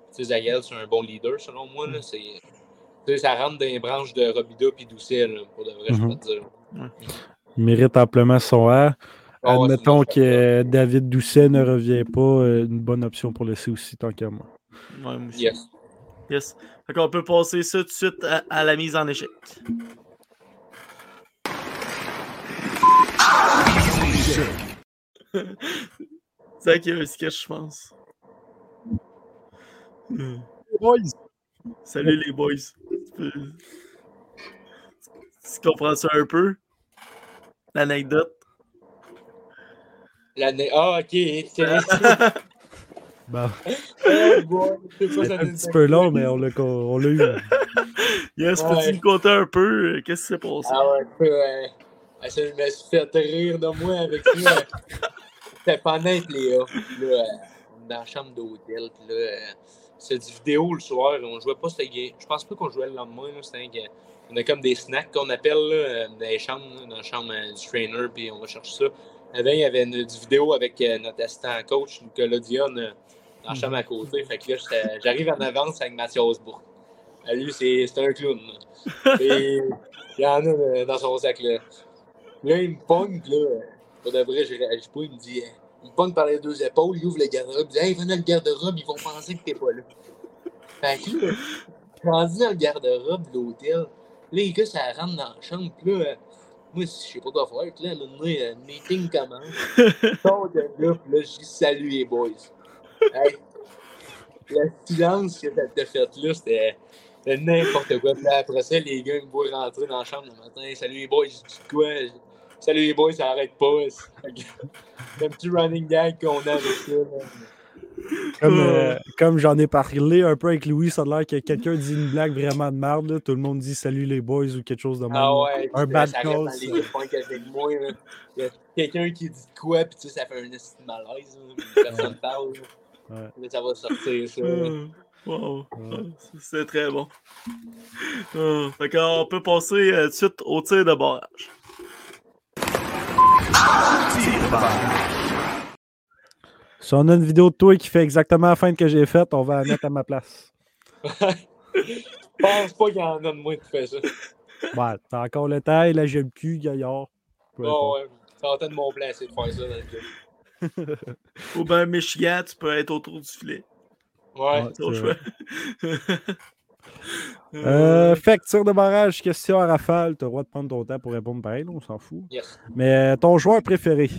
tu sais, Zagel, c'est un bon leader, selon moi, là, c'est... Tu sais, ça rentre dans les branches de Robida puis Doucet, là, pour de vrai, je peux te dire. Il mérite amplement son A. Ah Admettons que David Doucet ne revient pas, euh, une bonne option pour laisser aussi, tant qu'à moi. Ouais, moi aussi. Yes. Yes. Fait qu'on peut passer ça tout de suite à, à la mise en échec. C'est vrai qu'il y a un sketch, je pense. Hmm. Salut les boys. Tu, peux- tu comprends ça un peu? L'anecdote? L'année... Ah, ok. c'est- Bon, Oh, boy, c'est pas un petit peu long, mais on l'a, on l'a eu. yes, Ouais. peux-tu me conter un peu euh, qu'est-ce qui s'est passé? Ah ouais, peu, euh, ça, je me suis fait rire de moi avec ça. C'était pendant avec Léa. Puis Là, euh, on est dans la chambre d'hôtel. Puis là, c'est du vidéo le soir. On jouait pas cette game. Je pense pas qu'on jouait le lendemain. là, C'était on a comme des snacks qu'on appelle là, dans les chambres, là, dans la chambre du trainer. Puis on va chercher ça. Avant, il y avait une, vidéo avec euh, notre assistant coach, Nicolas Dion, euh, dans la chambre à côté. Fait que là, j'arrive en avance avec Mathieu Osbourg. Ah, Lui, c'est un clown. Et il y en a euh, dans son sac là. Là, il me pogne, puis là, euh, pour de vrai, je réagis pas. Il me dit, euh, il me pogne par les deux épaules, il ouvre le garde-robe, il dit, hey, venez le garde-robe, ils vont penser que t'es pas là. Fait que là, rendu dans le garde-robe de l'hôtel. Là, les gars, ça rentre dans la chambre, puis là, euh, moi, je sais pas quoi faire. Puis là, le meeting commence. Je sors de là, puis là, je dis, salut les boys. Hey, le silence que ça t'a fait là, c'était. n'importe quoi. Puis là, après ça, les gars ils me voient rentrer dans la chambre le matin. Salut les boys, je dis quoi? Salut les boys, ça arrête pas. C'est un petit running gag qu'on a avec ça. Comme, euh, comme j'en ai parlé un peu avec Louis, ça a l'air que quelqu'un dit une blague vraiment de merde. là, Tout le monde dit salut les boys ou quelque chose de même. Ah ouais, Un bad cause, quelqu'un qui dit quoi, puis tu sais, ça fait un de malaise. là, Personne parle. Ouais. Là, ça va sortir, ça. Euh, Wow. C'est très bon. Fait qu'on peut passer euh, tout de suite au tir de barrage. Si on a une vidéo de toi qui fait exactement la fin que j'ai faite, on va la mettre à ma place. Je pense pas qu'il y en a de moi qui fait ça. Ouais, t'as encore le taille, la GMQ, Gaillard. Oh, ouais. Ça va de mon plan, c'est de faire ça dans le club. Ou bien Michigan, tu peux être autour du filet. Ouais. Ouais. C'est au c'est choix. Euh, fait que tir de barrage, question à rafale. T'as le droit de prendre ton temps pour répondre pareil, là, on s'en fout. Yes. Mais euh, ton joueur préféré?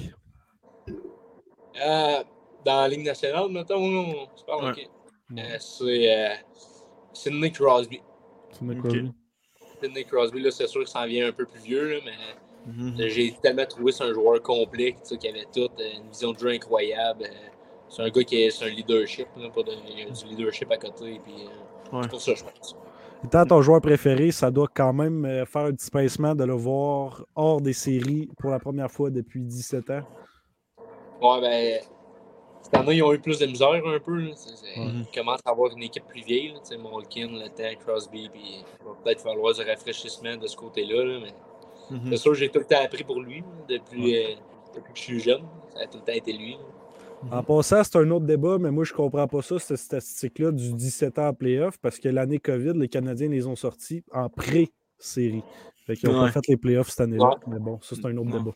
Euh, dans la Ligue nationale, mettons, se parle, Ouais. ok. Euh, c'est euh, Sidney Crosby. Crosby. Sidney Crosby, là, c'est sûr qu'il s'en vient un peu plus vieux, là, mais Mhm. euh, j'ai tellement trouvé c'est un joueur complet, tu sais, qui avait tout, euh, une vision de jeu incroyable. euh, c'est un gars qui est c'est un leadership, là, pas de- il y a du leadership à côté, puis euh, Ouais. c'est pour ça, je pense. Étant ton joueur préféré, ça doit quand même euh, faire un petit pincement de le voir hors des séries pour la première fois depuis 17 ans. Ouais, ben, cette année, ils ont eu plus de misère un peu. là. C'est- c'est-. Ils commencent à avoir une équipe plus vieille. là, tu sais, Malkin, le temps, Crosby, puis il va peut-être falloir du rafraîchissement de ce côté-là. là, mais Mhm. c'est sûr, j'ai tout le temps appris pour lui depuis, euh, depuis que je suis jeune. Ça a tout le temps été lui. En passant, c'est un autre débat, mais moi, je comprends pas ça, cette statistique-là du 17 ans en playoff, parce que l'année COVID, les Canadiens les ont sortis en pré-série. Fait qu'ils n'ont Ouais. pas fait les playoffs cette année-là. Ouais. Mais bon, ça, c'est un autre débat.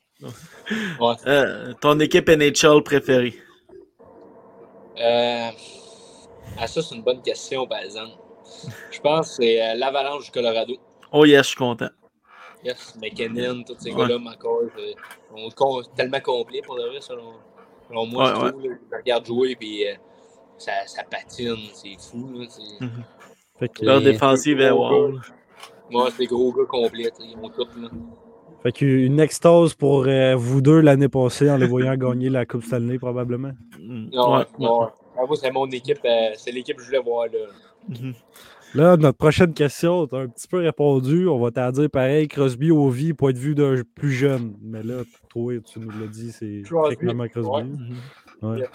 Ouais. Euh, ton équipe NHL préférée? Euh, Ah, ça, c'est une bonne question, par exemple. Je pense que c'est euh, l'Avalanche du Colorado. Oh yes, je suis content. Yes, McKinnon, tous ces Ouais. gars-là, McCord, euh, com- tellement complets pour le vrai, selon, moi. Ouais, je ouais. trouve, là. je regarde jouer, puis euh, ça, ça patine, c'est fou. Là, c'est- Fait que, Leur défensive est wow. Moi, c'est des gros gars complets, ils ont tout. Là. fait qu'une extase pour euh, vous deux l'année passée en les voyant gagner la Coupe Stanley, probablement. Mm. Non, Ouais, ouais, ouais. Ah, moi, c'est mon équipe, euh, c'est l'équipe que je voulais voir. Là. Mhm. Là, notre prochaine question, t'as un petit peu répondu. On va t'en dire pareil, Crosby, Ovi, point de vue d'un plus jeune. Mais là, toi, tu nous l'as dit, c'est très Crosby, ouais. Mhm. Ouais.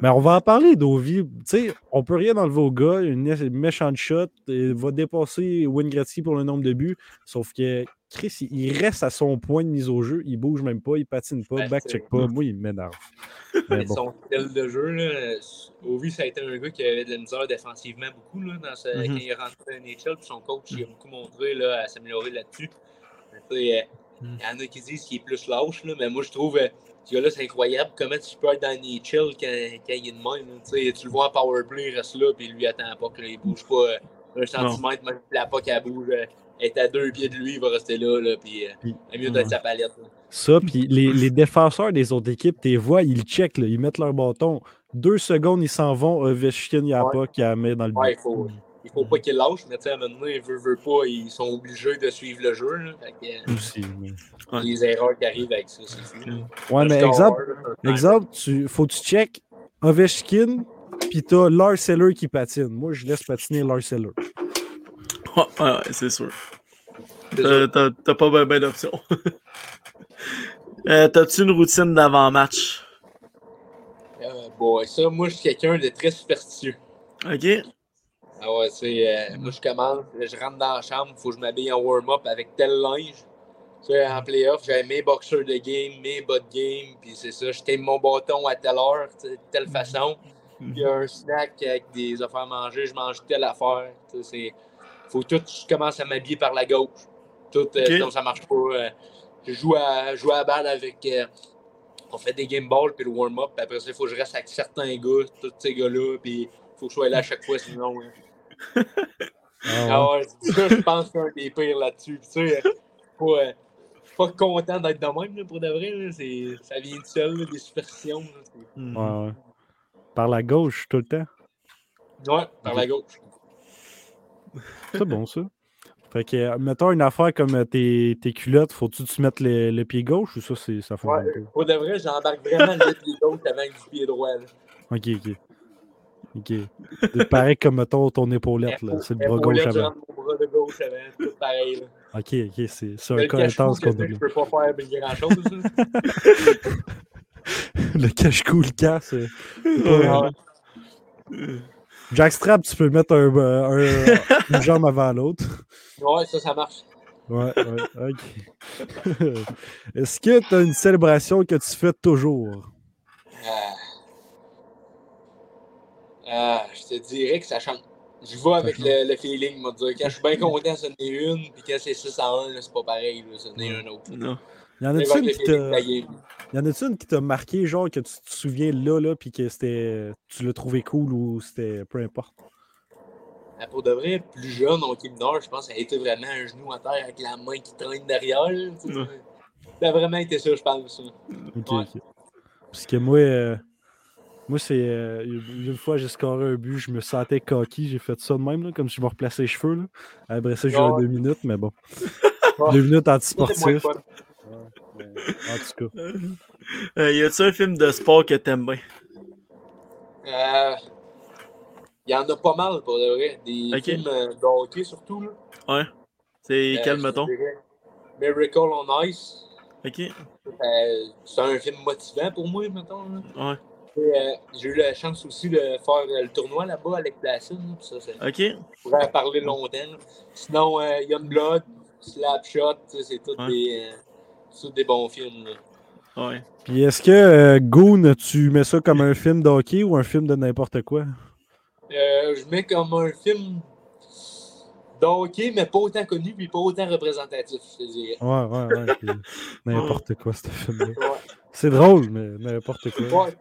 Mais on va en parler d'Ovi. Tu sais, on peut rien enlever au gars. Une mé- méchante shot. Il va dépasser Wayne Gretzky pour le nombre de buts. Sauf que Chris, il reste à son point de mise au jeu. Il bouge même pas, il patine pas, Ben, back-check pas. Moi, il m'énerve. Bon. Son style de jeu, là, Ovi, ça a été un gars qui avait de la misère défensivement beaucoup là, dans sa- Mhm. quand il est rentré dans NHL. Puis son coach, il a beaucoup montré là, à s'améliorer là-dessus. Euh, Il y en a qui disent qu'il est plus lâche, là, mais moi je trouve euh, ce gars-là, c'est incroyable. Comment tu peux être dans NHL quand, quand il est de même. là. Tu le vois en powerplay, il reste là, puis lui attend pas qu'il bouge pas euh, un centimètre, même la pas qu'elle bouge. euh, elle est à deux pieds de lui, il va rester là, là puis euh, Puis- il est mieux d'être ouais. sa palette. là. Ça, puis les, les défenseurs des autres équipes, tu les vois, ils checkent, là, ils mettent leur bâton. Deux secondes, ils s'en vont. Ovechkin, il n'y a Ouais. pas qui la met dans le Ouais, il but. faut, il faut pas qu'il lâche, mais tu sais, à un moment donné, il veut, veut pas, ils sont obligés de suivre le jeu. Là, fait que, euh, Aussi, mais- Ouais. Les erreurs qui arrivent avec ça, c'est là. Ouais, mais exemple, là, exemple tu, faut que tu check Ovechkin, puis t'as Lars Seller qui patine. Moi, je laisse patiner Lars Seller. Ouais, ouais, c'est sûr. c'est T'as- pas bien d'options. Euh, T'as-tu une routine d'avant-match? Euh, bon, ça, moi, je suis quelqu'un de très superstitieux. OK? Ah ouais, tu sais, euh, moi, je commence, je rentre dans la chambre, il faut que je m'habille en warm-up avec tel linge. Tu sais, en playoff, j'avais mes boxers de game, mes bas de game, puis c'est ça, je t'aime mon bâton à telle heure, de telle façon. Puis y a un snack avec des affaires à manger, je mange telle affaire. Tu sais, c'est... Faut tout, je commence à m'habiller par la gauche. Tout, euh, Ok. sinon ça marche pas. euh, je joue à, je joue à la balle avec. on fait des game balls puis le warm-up. Puis après ça, il faut que je reste avec certains gars, tous ces gars-là. Puis il faut que je sois là à chaque fois, sinon. Ah, ah ouais, ça, je pense que c'est un des pires là-dessus. Tu sais, euh, pas, euh, je suis pas content d'être de même là, pour de vrai. là. C'est, ça vient de seul, là, des superstitions. C'est- Mhm. ouais, ouais. Par la gauche, tout le temps? Ouais, par la gauche. C'est bon, ça. Fait que, euh, mettons une affaire comme euh, tes, tes culottes, faut-tu tu mettes le, le pied gauche ou ça, c'est, ça fonctionne Ouais, pour de vrai, j'embarque vraiment le pied gauche avec du pied droit. Là. pas? Ok, ok. Ok. C'est pareil comme, mettons, ton épaulette, là. C'est le bras gauche avant. rentre mon bras de gauche avant, tout pareil. Là. Ok, ok, c'est, un cas intense qu'on a je peux pas faire grand-chose. Le cache-cou, le casse. euh. Jackstrap, tu peux mettre un, euh, un- une jambe avant l'autre. Ouais, ça, ça marche. Ouais, ouais, ok. Est-ce que tu as une célébration que tu fais toujours? Ah. Ah, je te dirais que ça change. Je vais avec le, le feeling, moi, dire. Quand je suis bien content, c'en est une, puis quand c'est 6 à 1, là, c'est pas pareil, là, c'en est un autre. Non. Y en a-tu une une qui t'a marqué, genre que tu te souviens là, là, puis que c'était tu l'as trouvé cool ou c'était peu importe? Ah, Pour de vrai, plus jeune, au Kim Nord, je pense que ça a été vraiment un genou à terre avec la main qui traîne derrière. là. Ouais. Ça a vraiment été ça, je pense. ça. Ok, Ouais. ok. Parce que moi, euh, moi c'est euh, une fois j'ai scoré un but, je me sentais cocky, j'ai fait ça de même, là, comme si je me replaçais les cheveux. Là. Après ça, j'ai eu Ouais. deux minutes, mais bon. Deux minutes antisportif. Ouais, en tout cas. Euh, y a-tu un film de sport que t'aimes bien? Euh, Il y en a pas mal, pour de vrai. Des Ok. films euh, de hockey, surtout. Là. Ouais. C'est Euh, quel, mettons? Miracle on Ice. Ok. Euh, c'est un film motivant pour moi, mettons. là. Ouais. Euh, J'ai eu la chance aussi de faire euh, le tournoi là-bas avec Placine. là, ça, ça Ok. je pourrais en parler longtemps. là. Sinon, euh, Youngblood, Slapshot, tu sais, c'est tous Ouais. des, euh, c'est tous des bons films. là. Ouais. Puis est-ce que euh, Goon, tu mets ça comme un film de hockey ou un film de n'importe quoi? Euh, je mets comme un film d'hockey, mais pas autant connu puis pas autant représentatif, je te dirais. Ouais, ouais, ouais. puis n'importe quoi, ce film-là. Ouais. C'est drôle, mais n'importe quoi. Ouais,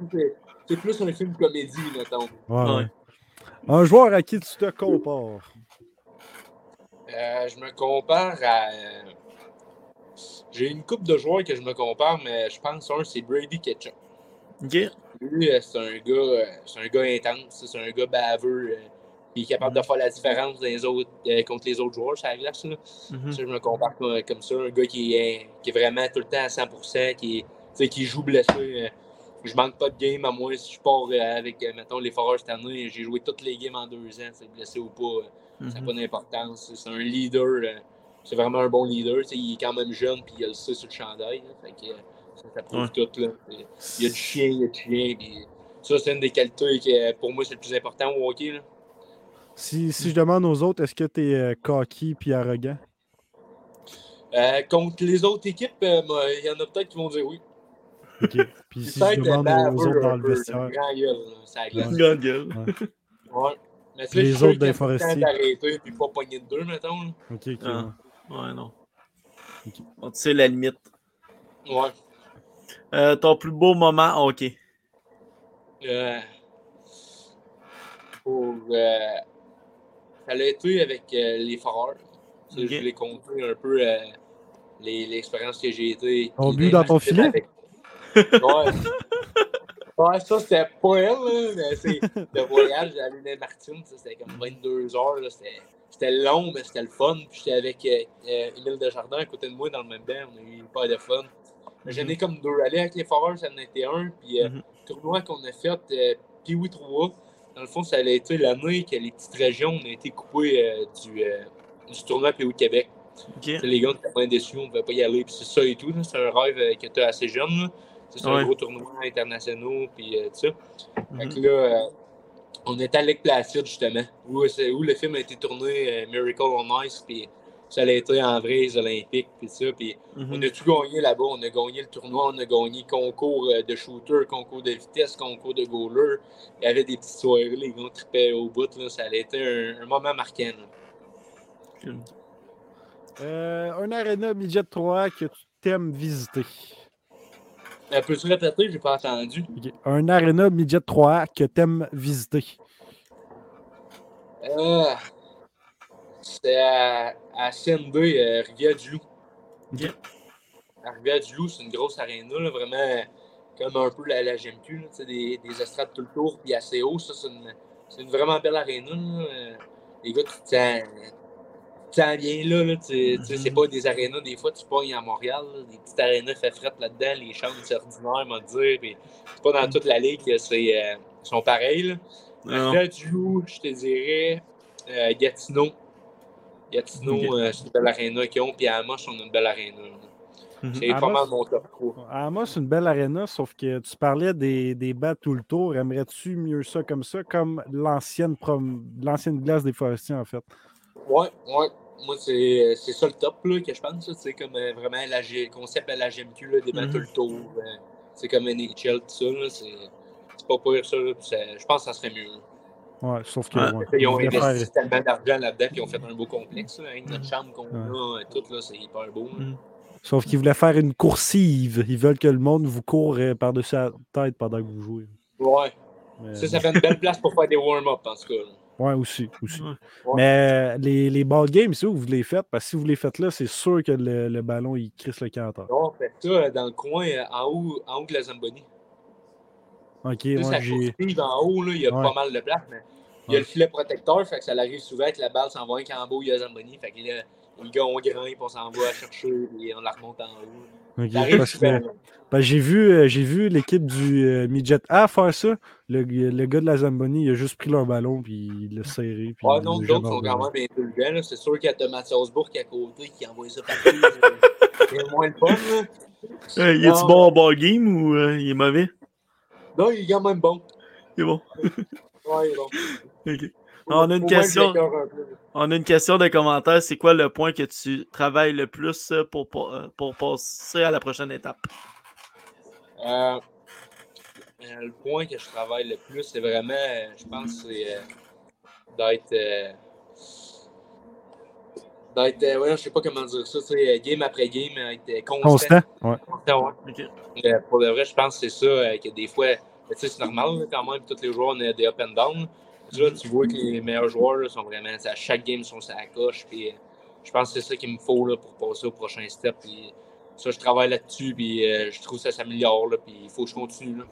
c'est- plus un film comédie, mettons. Ouais. Un joueur à qui tu te compares? Euh, je me compare à. euh, J'ai une coupe de joueurs que je me compare, mais je pense un, c'est Brady Ketchup. Ok. Lui, euh, c'est un gars, c'est un gars intense, c'est un gars baveux. Il est capable de faire la différence dans les autres, euh, contre les autres joueurs sur la glace. Là. Mhm. Ça, je me compare comme, comme ça. Un gars qui est, qui est vraiment tout le temps à 100%, qui, qui joue blessé. Je manque pas de game, à moins si je pars euh, avec, euh, mettons, les Foreurs cette année. J'ai joué toutes les games en deux ans, c'est blessé ou pas. euh, Ça n'a Mhm. pas d'importance. C'est un leader. C'est vraiment un bon leader. Il est quand même jeune, puis il a le ça sur le chandail. là. Fait que, ça, ça prouve Ouais. tout. Là. Il y a du chien, il y a du chien. puis ça, c'est une des qualités qui, pour moi, c'est le plus important au hockey. Là. Si, si je demande aux autres, est-ce que tu es cocky puis arrogant? Euh, contre les autres équipes, euh, moi, il y en a peut-être qui vont dire oui. OK. Puis si je Peut-être demande baveux aux autres dans un le peu, vestiaire. grand gueule. Ouais. Grande gueule. Ouais. Mais Puis les autres des tout le temps forestiers. d'arrêter puis pas pogner de deux, mettons. là. OK, OK. Ah. ouais. Non. La limite. Ouais. Euh, ton plus beau moment ok. Euh, pour, euh, ça a été avec euh, les Foreurs. Je voulais compter un peu euh, les- l'expérience que j'ai été. Ton but dans ton filet? avec- Ouais. ouais, ça c'était pas elle, là, mais c'est le voyage à l'île Martine, ça, c'était comme 22 heures. C'était long, mais c'était le fun. Puis j'étais avec euh, euh, Émile Desjardins à côté de moi dans le même banc. On a eu pas de fun. Mais J'en ai comme deux. Aller avec les Foreurs, ça en était un. Puis euh, Mhm. le tournoi qu'on a fait, euh, Pee-Wee 3, dans le fond, ça a été l'année que les petites régions ont été coupées euh, du, du tournoi Pee-Wee Québec. Les gars, on était bien déçus, on ne pouvait pas y aller. Puis c'est ça et tout. C'est un rêve que tu as assez jeune. là. C'est Ouais. un gros tournoi international. Puis euh, tout ça. Fait Mhm. que là, euh, on était à Lake Placid, justement, où, c'est- où le film a été tourné, euh, Miracle on Ice. Puis ça a été en vrai, les Olympiques. Puis ça. Puis Mhm. on a tout gagné là-bas. On a gagné le tournoi, on a gagné concours euh, de shooter, concours de vitesse, concours de goaler. Il y avait des petites soirées, les gars tripaient au bout. Là. Ça a été un, un moment marquant. Euh, un Arena Midget 3 que tu t'aimes visiter. Euh, Peux-tu répéter? J'ai pas entendu. OK. Un Arena Midget 3 que tu aimes visiter. Euh, C'était à, à CNB, euh, Rivière-du-Loup. Ok. À Rivière-du-Loup, c'est une grosse aréna, là, vraiment comme un peu la, la GMQ, là, tu sais, des, des estrades tout le tour, puis assez haut. Ça, c'est une, c'est une vraiment belle aréna. là. Euh, Les gars, tu te sens, tu te sens bien là. là tu sais, tu sais, c'est Mhm. pas des arénas, des fois, tu pognes à Montréal, là, des petites arénas fait frette là-dedans, les chambres, c'est ordinaire, m'a dire. puis C'est pas dans toute la ligue que c'est euh, sont pareils. Là. Je te dirais euh, Gatineau. Gatineau, euh, c'est une belle aréna qu'ils ont, puis à Amos, on a une belle aréna. Mhm. C'est pas mal mon top 3. Amos, c'est une belle arena, sauf que tu parlais des, des bats tout le tour. Aimerais-tu mieux ça comme ça, comme l'ancienne prom- glace des forestiers, en fait? Ouais, ouais. Moi, c'est c'est ça le top là, que je pense. C'est comme euh, vraiment la G- le concept de la GMQ, là, des bateaux le tour. euh, c'est comme NHL, tout ça. là, C'est c'est pas pire ça. là, puis ça- Je pense que ça serait mieux. là. Ouais, sauf que. Ouais. ouais, Ils ont investi faire- tellement d'argent là-dedans, puis ils ont fait un beau complexe. Là, avec notre chambre qu'on a, euh, tout, là, c'est hyper beau. là. Mhm. Sauf qu'ils voulaient faire une coursive. Ils veulent que le monde vous court euh, par-dessus la tête pendant que vous jouez. Ouais. Mais Ça, ça fait une belle place pour faire des warm-up, en tout cas. Ouais, aussi. aussi. Ouais. Mais euh, les, les ball games, c'est où vous les faites? Parce que si vous les faites là, c'est sûr que le, le ballon, il crisse le canton. Non, on fait ça euh, dans le coin, euh, en haut, en haut de la Zamboni. Ok, sais, moi ça j'ai. en haut, là, il y a Ouais. pas mal de place, mais il y a Ouais. le filet protecteur, fait que ça arrive souvent que la balle s'en va qu'en bas, il y a Zamboni. Fait que là, les gars, on grimpe, on s'en va la chercher, et on la remonte en haut. Parce que-. Ben, j'ai vu, euh, j'ai vu l'équipe du euh, Midget A faire ça. Le, le gars de la Zamboni, il a juste pris leur ballon puis il l'a serré. Puis Ouais, il non, d'autres sont quand même indulgents. là. C'est sûr qu'il y a Thomas Salzbourg à côté qui envoie ça partout. C'est moins le fun. Là. Euh, il est-tu Non. bon au ball game ou euh, il est mauvais? Non, il est quand même bon. Il est bon. Ouais, il est bon. Ok. On a une question. On a une question de commentaire. C'est quoi le point que tu travailles le plus euh, pour, pour, euh, pour passer à la prochaine étape? Euh, le point que je travaille le plus, c'est vraiment, je pense, c'est euh, d'être. euh, d'être. euh, ouais, je sais pas comment dire ça, sais, game après game, être constant. Constant? Ouais. Constant, ouais. Ok. Euh, pour le vrai, je pense que c'est ça, euh, que des fois, mais tu sais, c'est normal quand même, tous les joueurs, on a des up and down. Là, tu vois que les meilleurs joueurs là, sont vraiment, à chaque game, ils sont sur la coche. Puis, euh, je pense que c'est ça qu'il me faut là, pour passer au prochain step. Puis, ça, je travaille là-dessus, puis euh, je trouve que ça s'améliore, là, puis il faut que je continue. Là.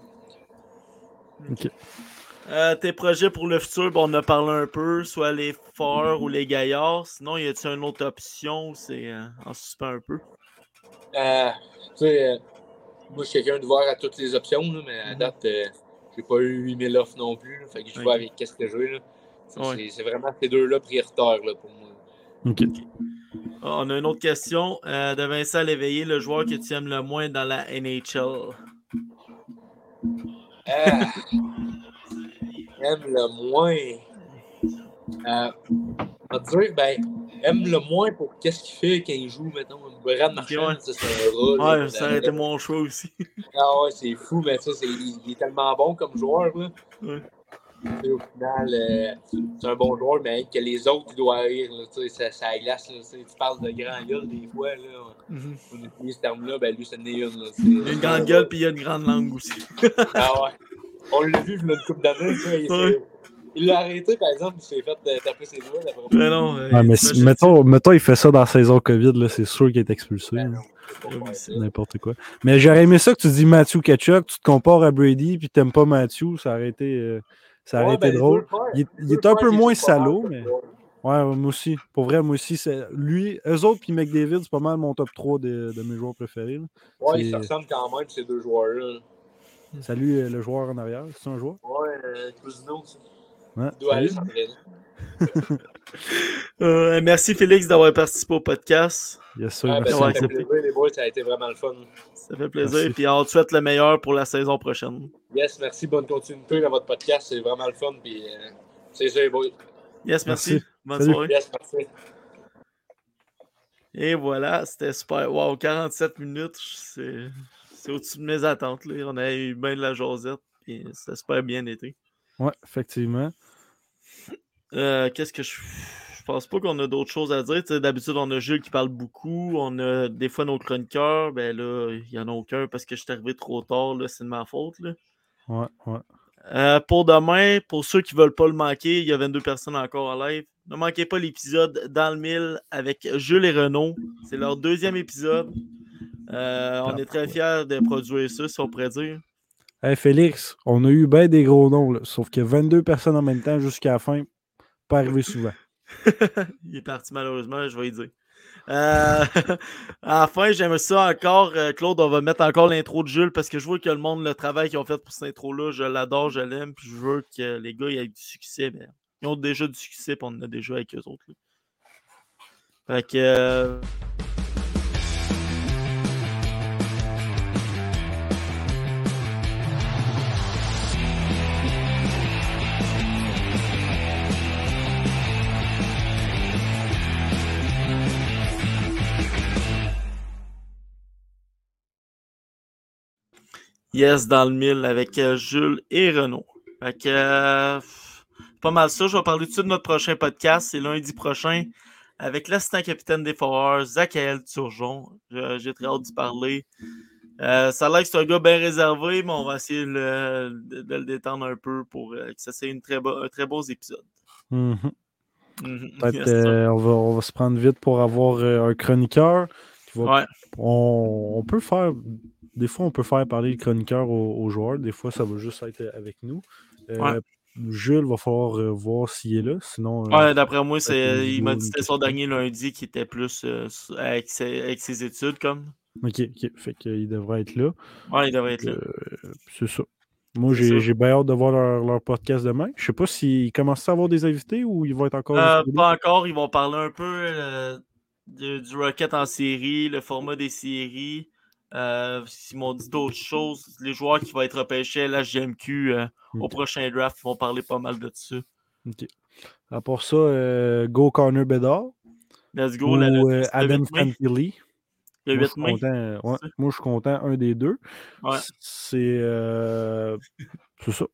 Euh, tes projets pour le futur, bon, on a parlé un peu, soit les forts ou les gaillards. Sinon, y a-t-il une autre option c'est euh, en suspens un peu? Euh, tu sais, euh, moi, je suis quelqu'un de voir à toutes les options, là, mais à Mhm. date, euh, j'ai pas eu 8000 offres non plus. là, fait que je vois avec qu'est-ce que là. C'est- Ouais. c'est- vraiment ces deux-là prioritaires là, pour moi. OK. Ah, On a une autre question euh, de Vincent Léveillé, le joueur que tu aimes le moins dans la NHL. Ah, aime le moins. Euh, on ben, aime le moins pour qu'est-ce qu'il fait quand il joue, mettons, Brad Marchand, ouais. ça, c'est là, Ouais, ça aurait été mon choix aussi. Ah ouais, c'est fou, mais ça, c'est, il, est tellement bon comme joueur. Là. Ouais. Sais, Au final, euh, c'est un bon joueur, mais que les autres, ils doivent rire. Là, tu sais, ça, ça glace. Là, tu parles de grand gueule des fois. Là, Mhm. on utilise ce terme-là, ben lui, c'est une. Là, c'est- Il a une grande gueule puis il a une grande langue aussi. Ah ouais. On l'a vu, a une coupe d'années. tu sais, Il, l'a arrêté, par exemple, il s'est fait euh, taper ses doigts. Mais non, euh, Ouais, mais si- mettons, mettons, il fait ça dans la saison COVID, là, c'est sûr qu'il est expulsé. Ben. N'importe quoi. Mais j'aurais aimé ça que tu dis Matthew Ketchuk, tu te compares à Brady, puis t'aimes pas Matthew, ça aurait été, euh, ça aurait Ouais, été ben, drôle. Il est- il un peu moins salaud, mais-. Ouais, moi aussi. Pour vrai, moi aussi, c'est lui, eux autres, puis McDavid, c'est pas mal mon top 3 de, de mes joueurs préférés. là. Ouais, ils se ressemblent quand même, ces deux joueurs-là. Salut euh, le joueur en arrière, c'est un joueur? Ouais, euh, Cousineau, ça. Ouais, Il doit aller salut. s'entraîner. Euh, merci Félix d'avoir participé au podcast. Yes, sir, Ah, ben, merci. ça fait plaisir, les boys, ça a été vraiment le fun. Ça fait plaisir. Merci. Puis on te souhaite le meilleur pour la saison prochaine. Yes, merci, bonne continuité dans votre podcast, c'est vraiment le fun. Puis, euh, c'est ça, les boys. Yes, merci. Merci. Bonne Salut. soirée. Yes, merci. Et voilà, c'était super. Wow, 47 minutes, c'est au-dessus de mes attentes. Là. On a eu bien de la jasette, et c'était super bien été. Ouais, effectivement. Euh, Qu'est-ce que je. Je pense pas qu'on a d'autres choses à dire. D'habitude, on a Jules qui parle beaucoup. On a des fois nos chroniqueurs. Ben là, il n'y en a aucun parce que je suis arrivé trop tard. là, C'est de ma faute. Là. Ouais, ouais. Euh, pour demain, pour ceux qui ne veulent pas le manquer, il y a 22 personnes encore en live. Ne manquez pas l'épisode dans le mille avec Jules et Renaud. C'est leur deuxième épisode. Euh, on est très fiers de produire ça, si on pourrait dire. Félix, on a eu bien des gros noms, là, sauf que 22 personnes en même temps jusqu'à la fin, pas arrivé souvent. Il est parti malheureusement, je vais y dire. Euh, à la fin, j'aime ça encore. euh, Claude, on va mettre encore l'intro de Jules parce que je vois que le monde, le travail qu'ils ont fait pour cette intro-là, je l'adore, je l'aime. Puis je veux que les gars aient du succès. Ils ont déjà du succès, puis on en a déjà avec eux autres. là. Fait que. euh, Yes, dans le mille avec euh, Jules et Renaud. Fait que, euh, pas mal ça. Je vais parler tout de notre prochain podcast. C'est lundi prochain avec l'assistant capitaine des Foreurs, Zachael Turgeon. J'ai très hâte d'y parler. Euh, ça a l'air que c'est un gars bien réservé, mais on va essayer le- de, de le détendre un peu pour euh, que ça soit une très un très beau épisode. Mhm. Mhm. Yes, sir. euh, on, va, on va se prendre vite pour avoir un chroniqueur. qui va- Ouais. on, on peut faire. Des fois, on peut faire parler le chroniqueur aux, aux joueurs. Des fois, ça va juste être avec nous. Euh, Ouais. Jules va falloir euh, voir s'il est là. Sinon, euh, d'après moi, c'est, il m'a dit que c'était son dernier lundi qui était plus euh, avec, ses, avec ses études, comme. ok, ok. Fait qu'il devrait être là. Ouais, il devrait être là. Euh, c'est ça. Moi, j'ai bien hâte de voir leur, leur podcast demain. Je sais pas s'ils commencent à avoir des invités ou ils vont être encore. Euh, pas encore, ils vont parler un peu euh, de- du Rocket en série, le format des séries. Euh, ils m'ont dit d'autres choses. Les joueurs qui vont être repêchés à la GMQ euh, au prochain draft vont parler pas mal de ça. Ok. À part ça, euh, Go Corner Bedard Let's go. ou la- la- euh, le Adam 8 mai. Fantilli. Moi, 8 je suis content, ouais, c'est ça? moi, je suis content, un des deux. Ouais. C'est ça.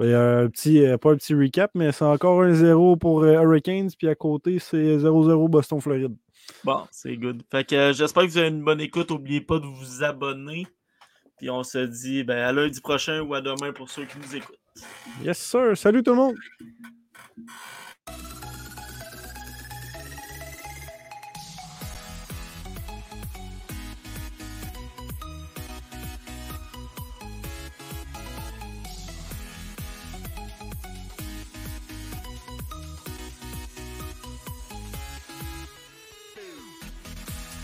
Il y a un petit, pas un petit recap, mais c'est encore un 0 pour Hurricanes, puis à côté, c'est 0-0 Boston-Floride. Bon, c'est good. Fait que euh, j'espère que vous avez une bonne écoute. N'oubliez pas de vous abonner. Puis on se dit ben, à lundi prochain ou à demain pour ceux qui nous écoutent. Yes, sir. Salut tout le monde!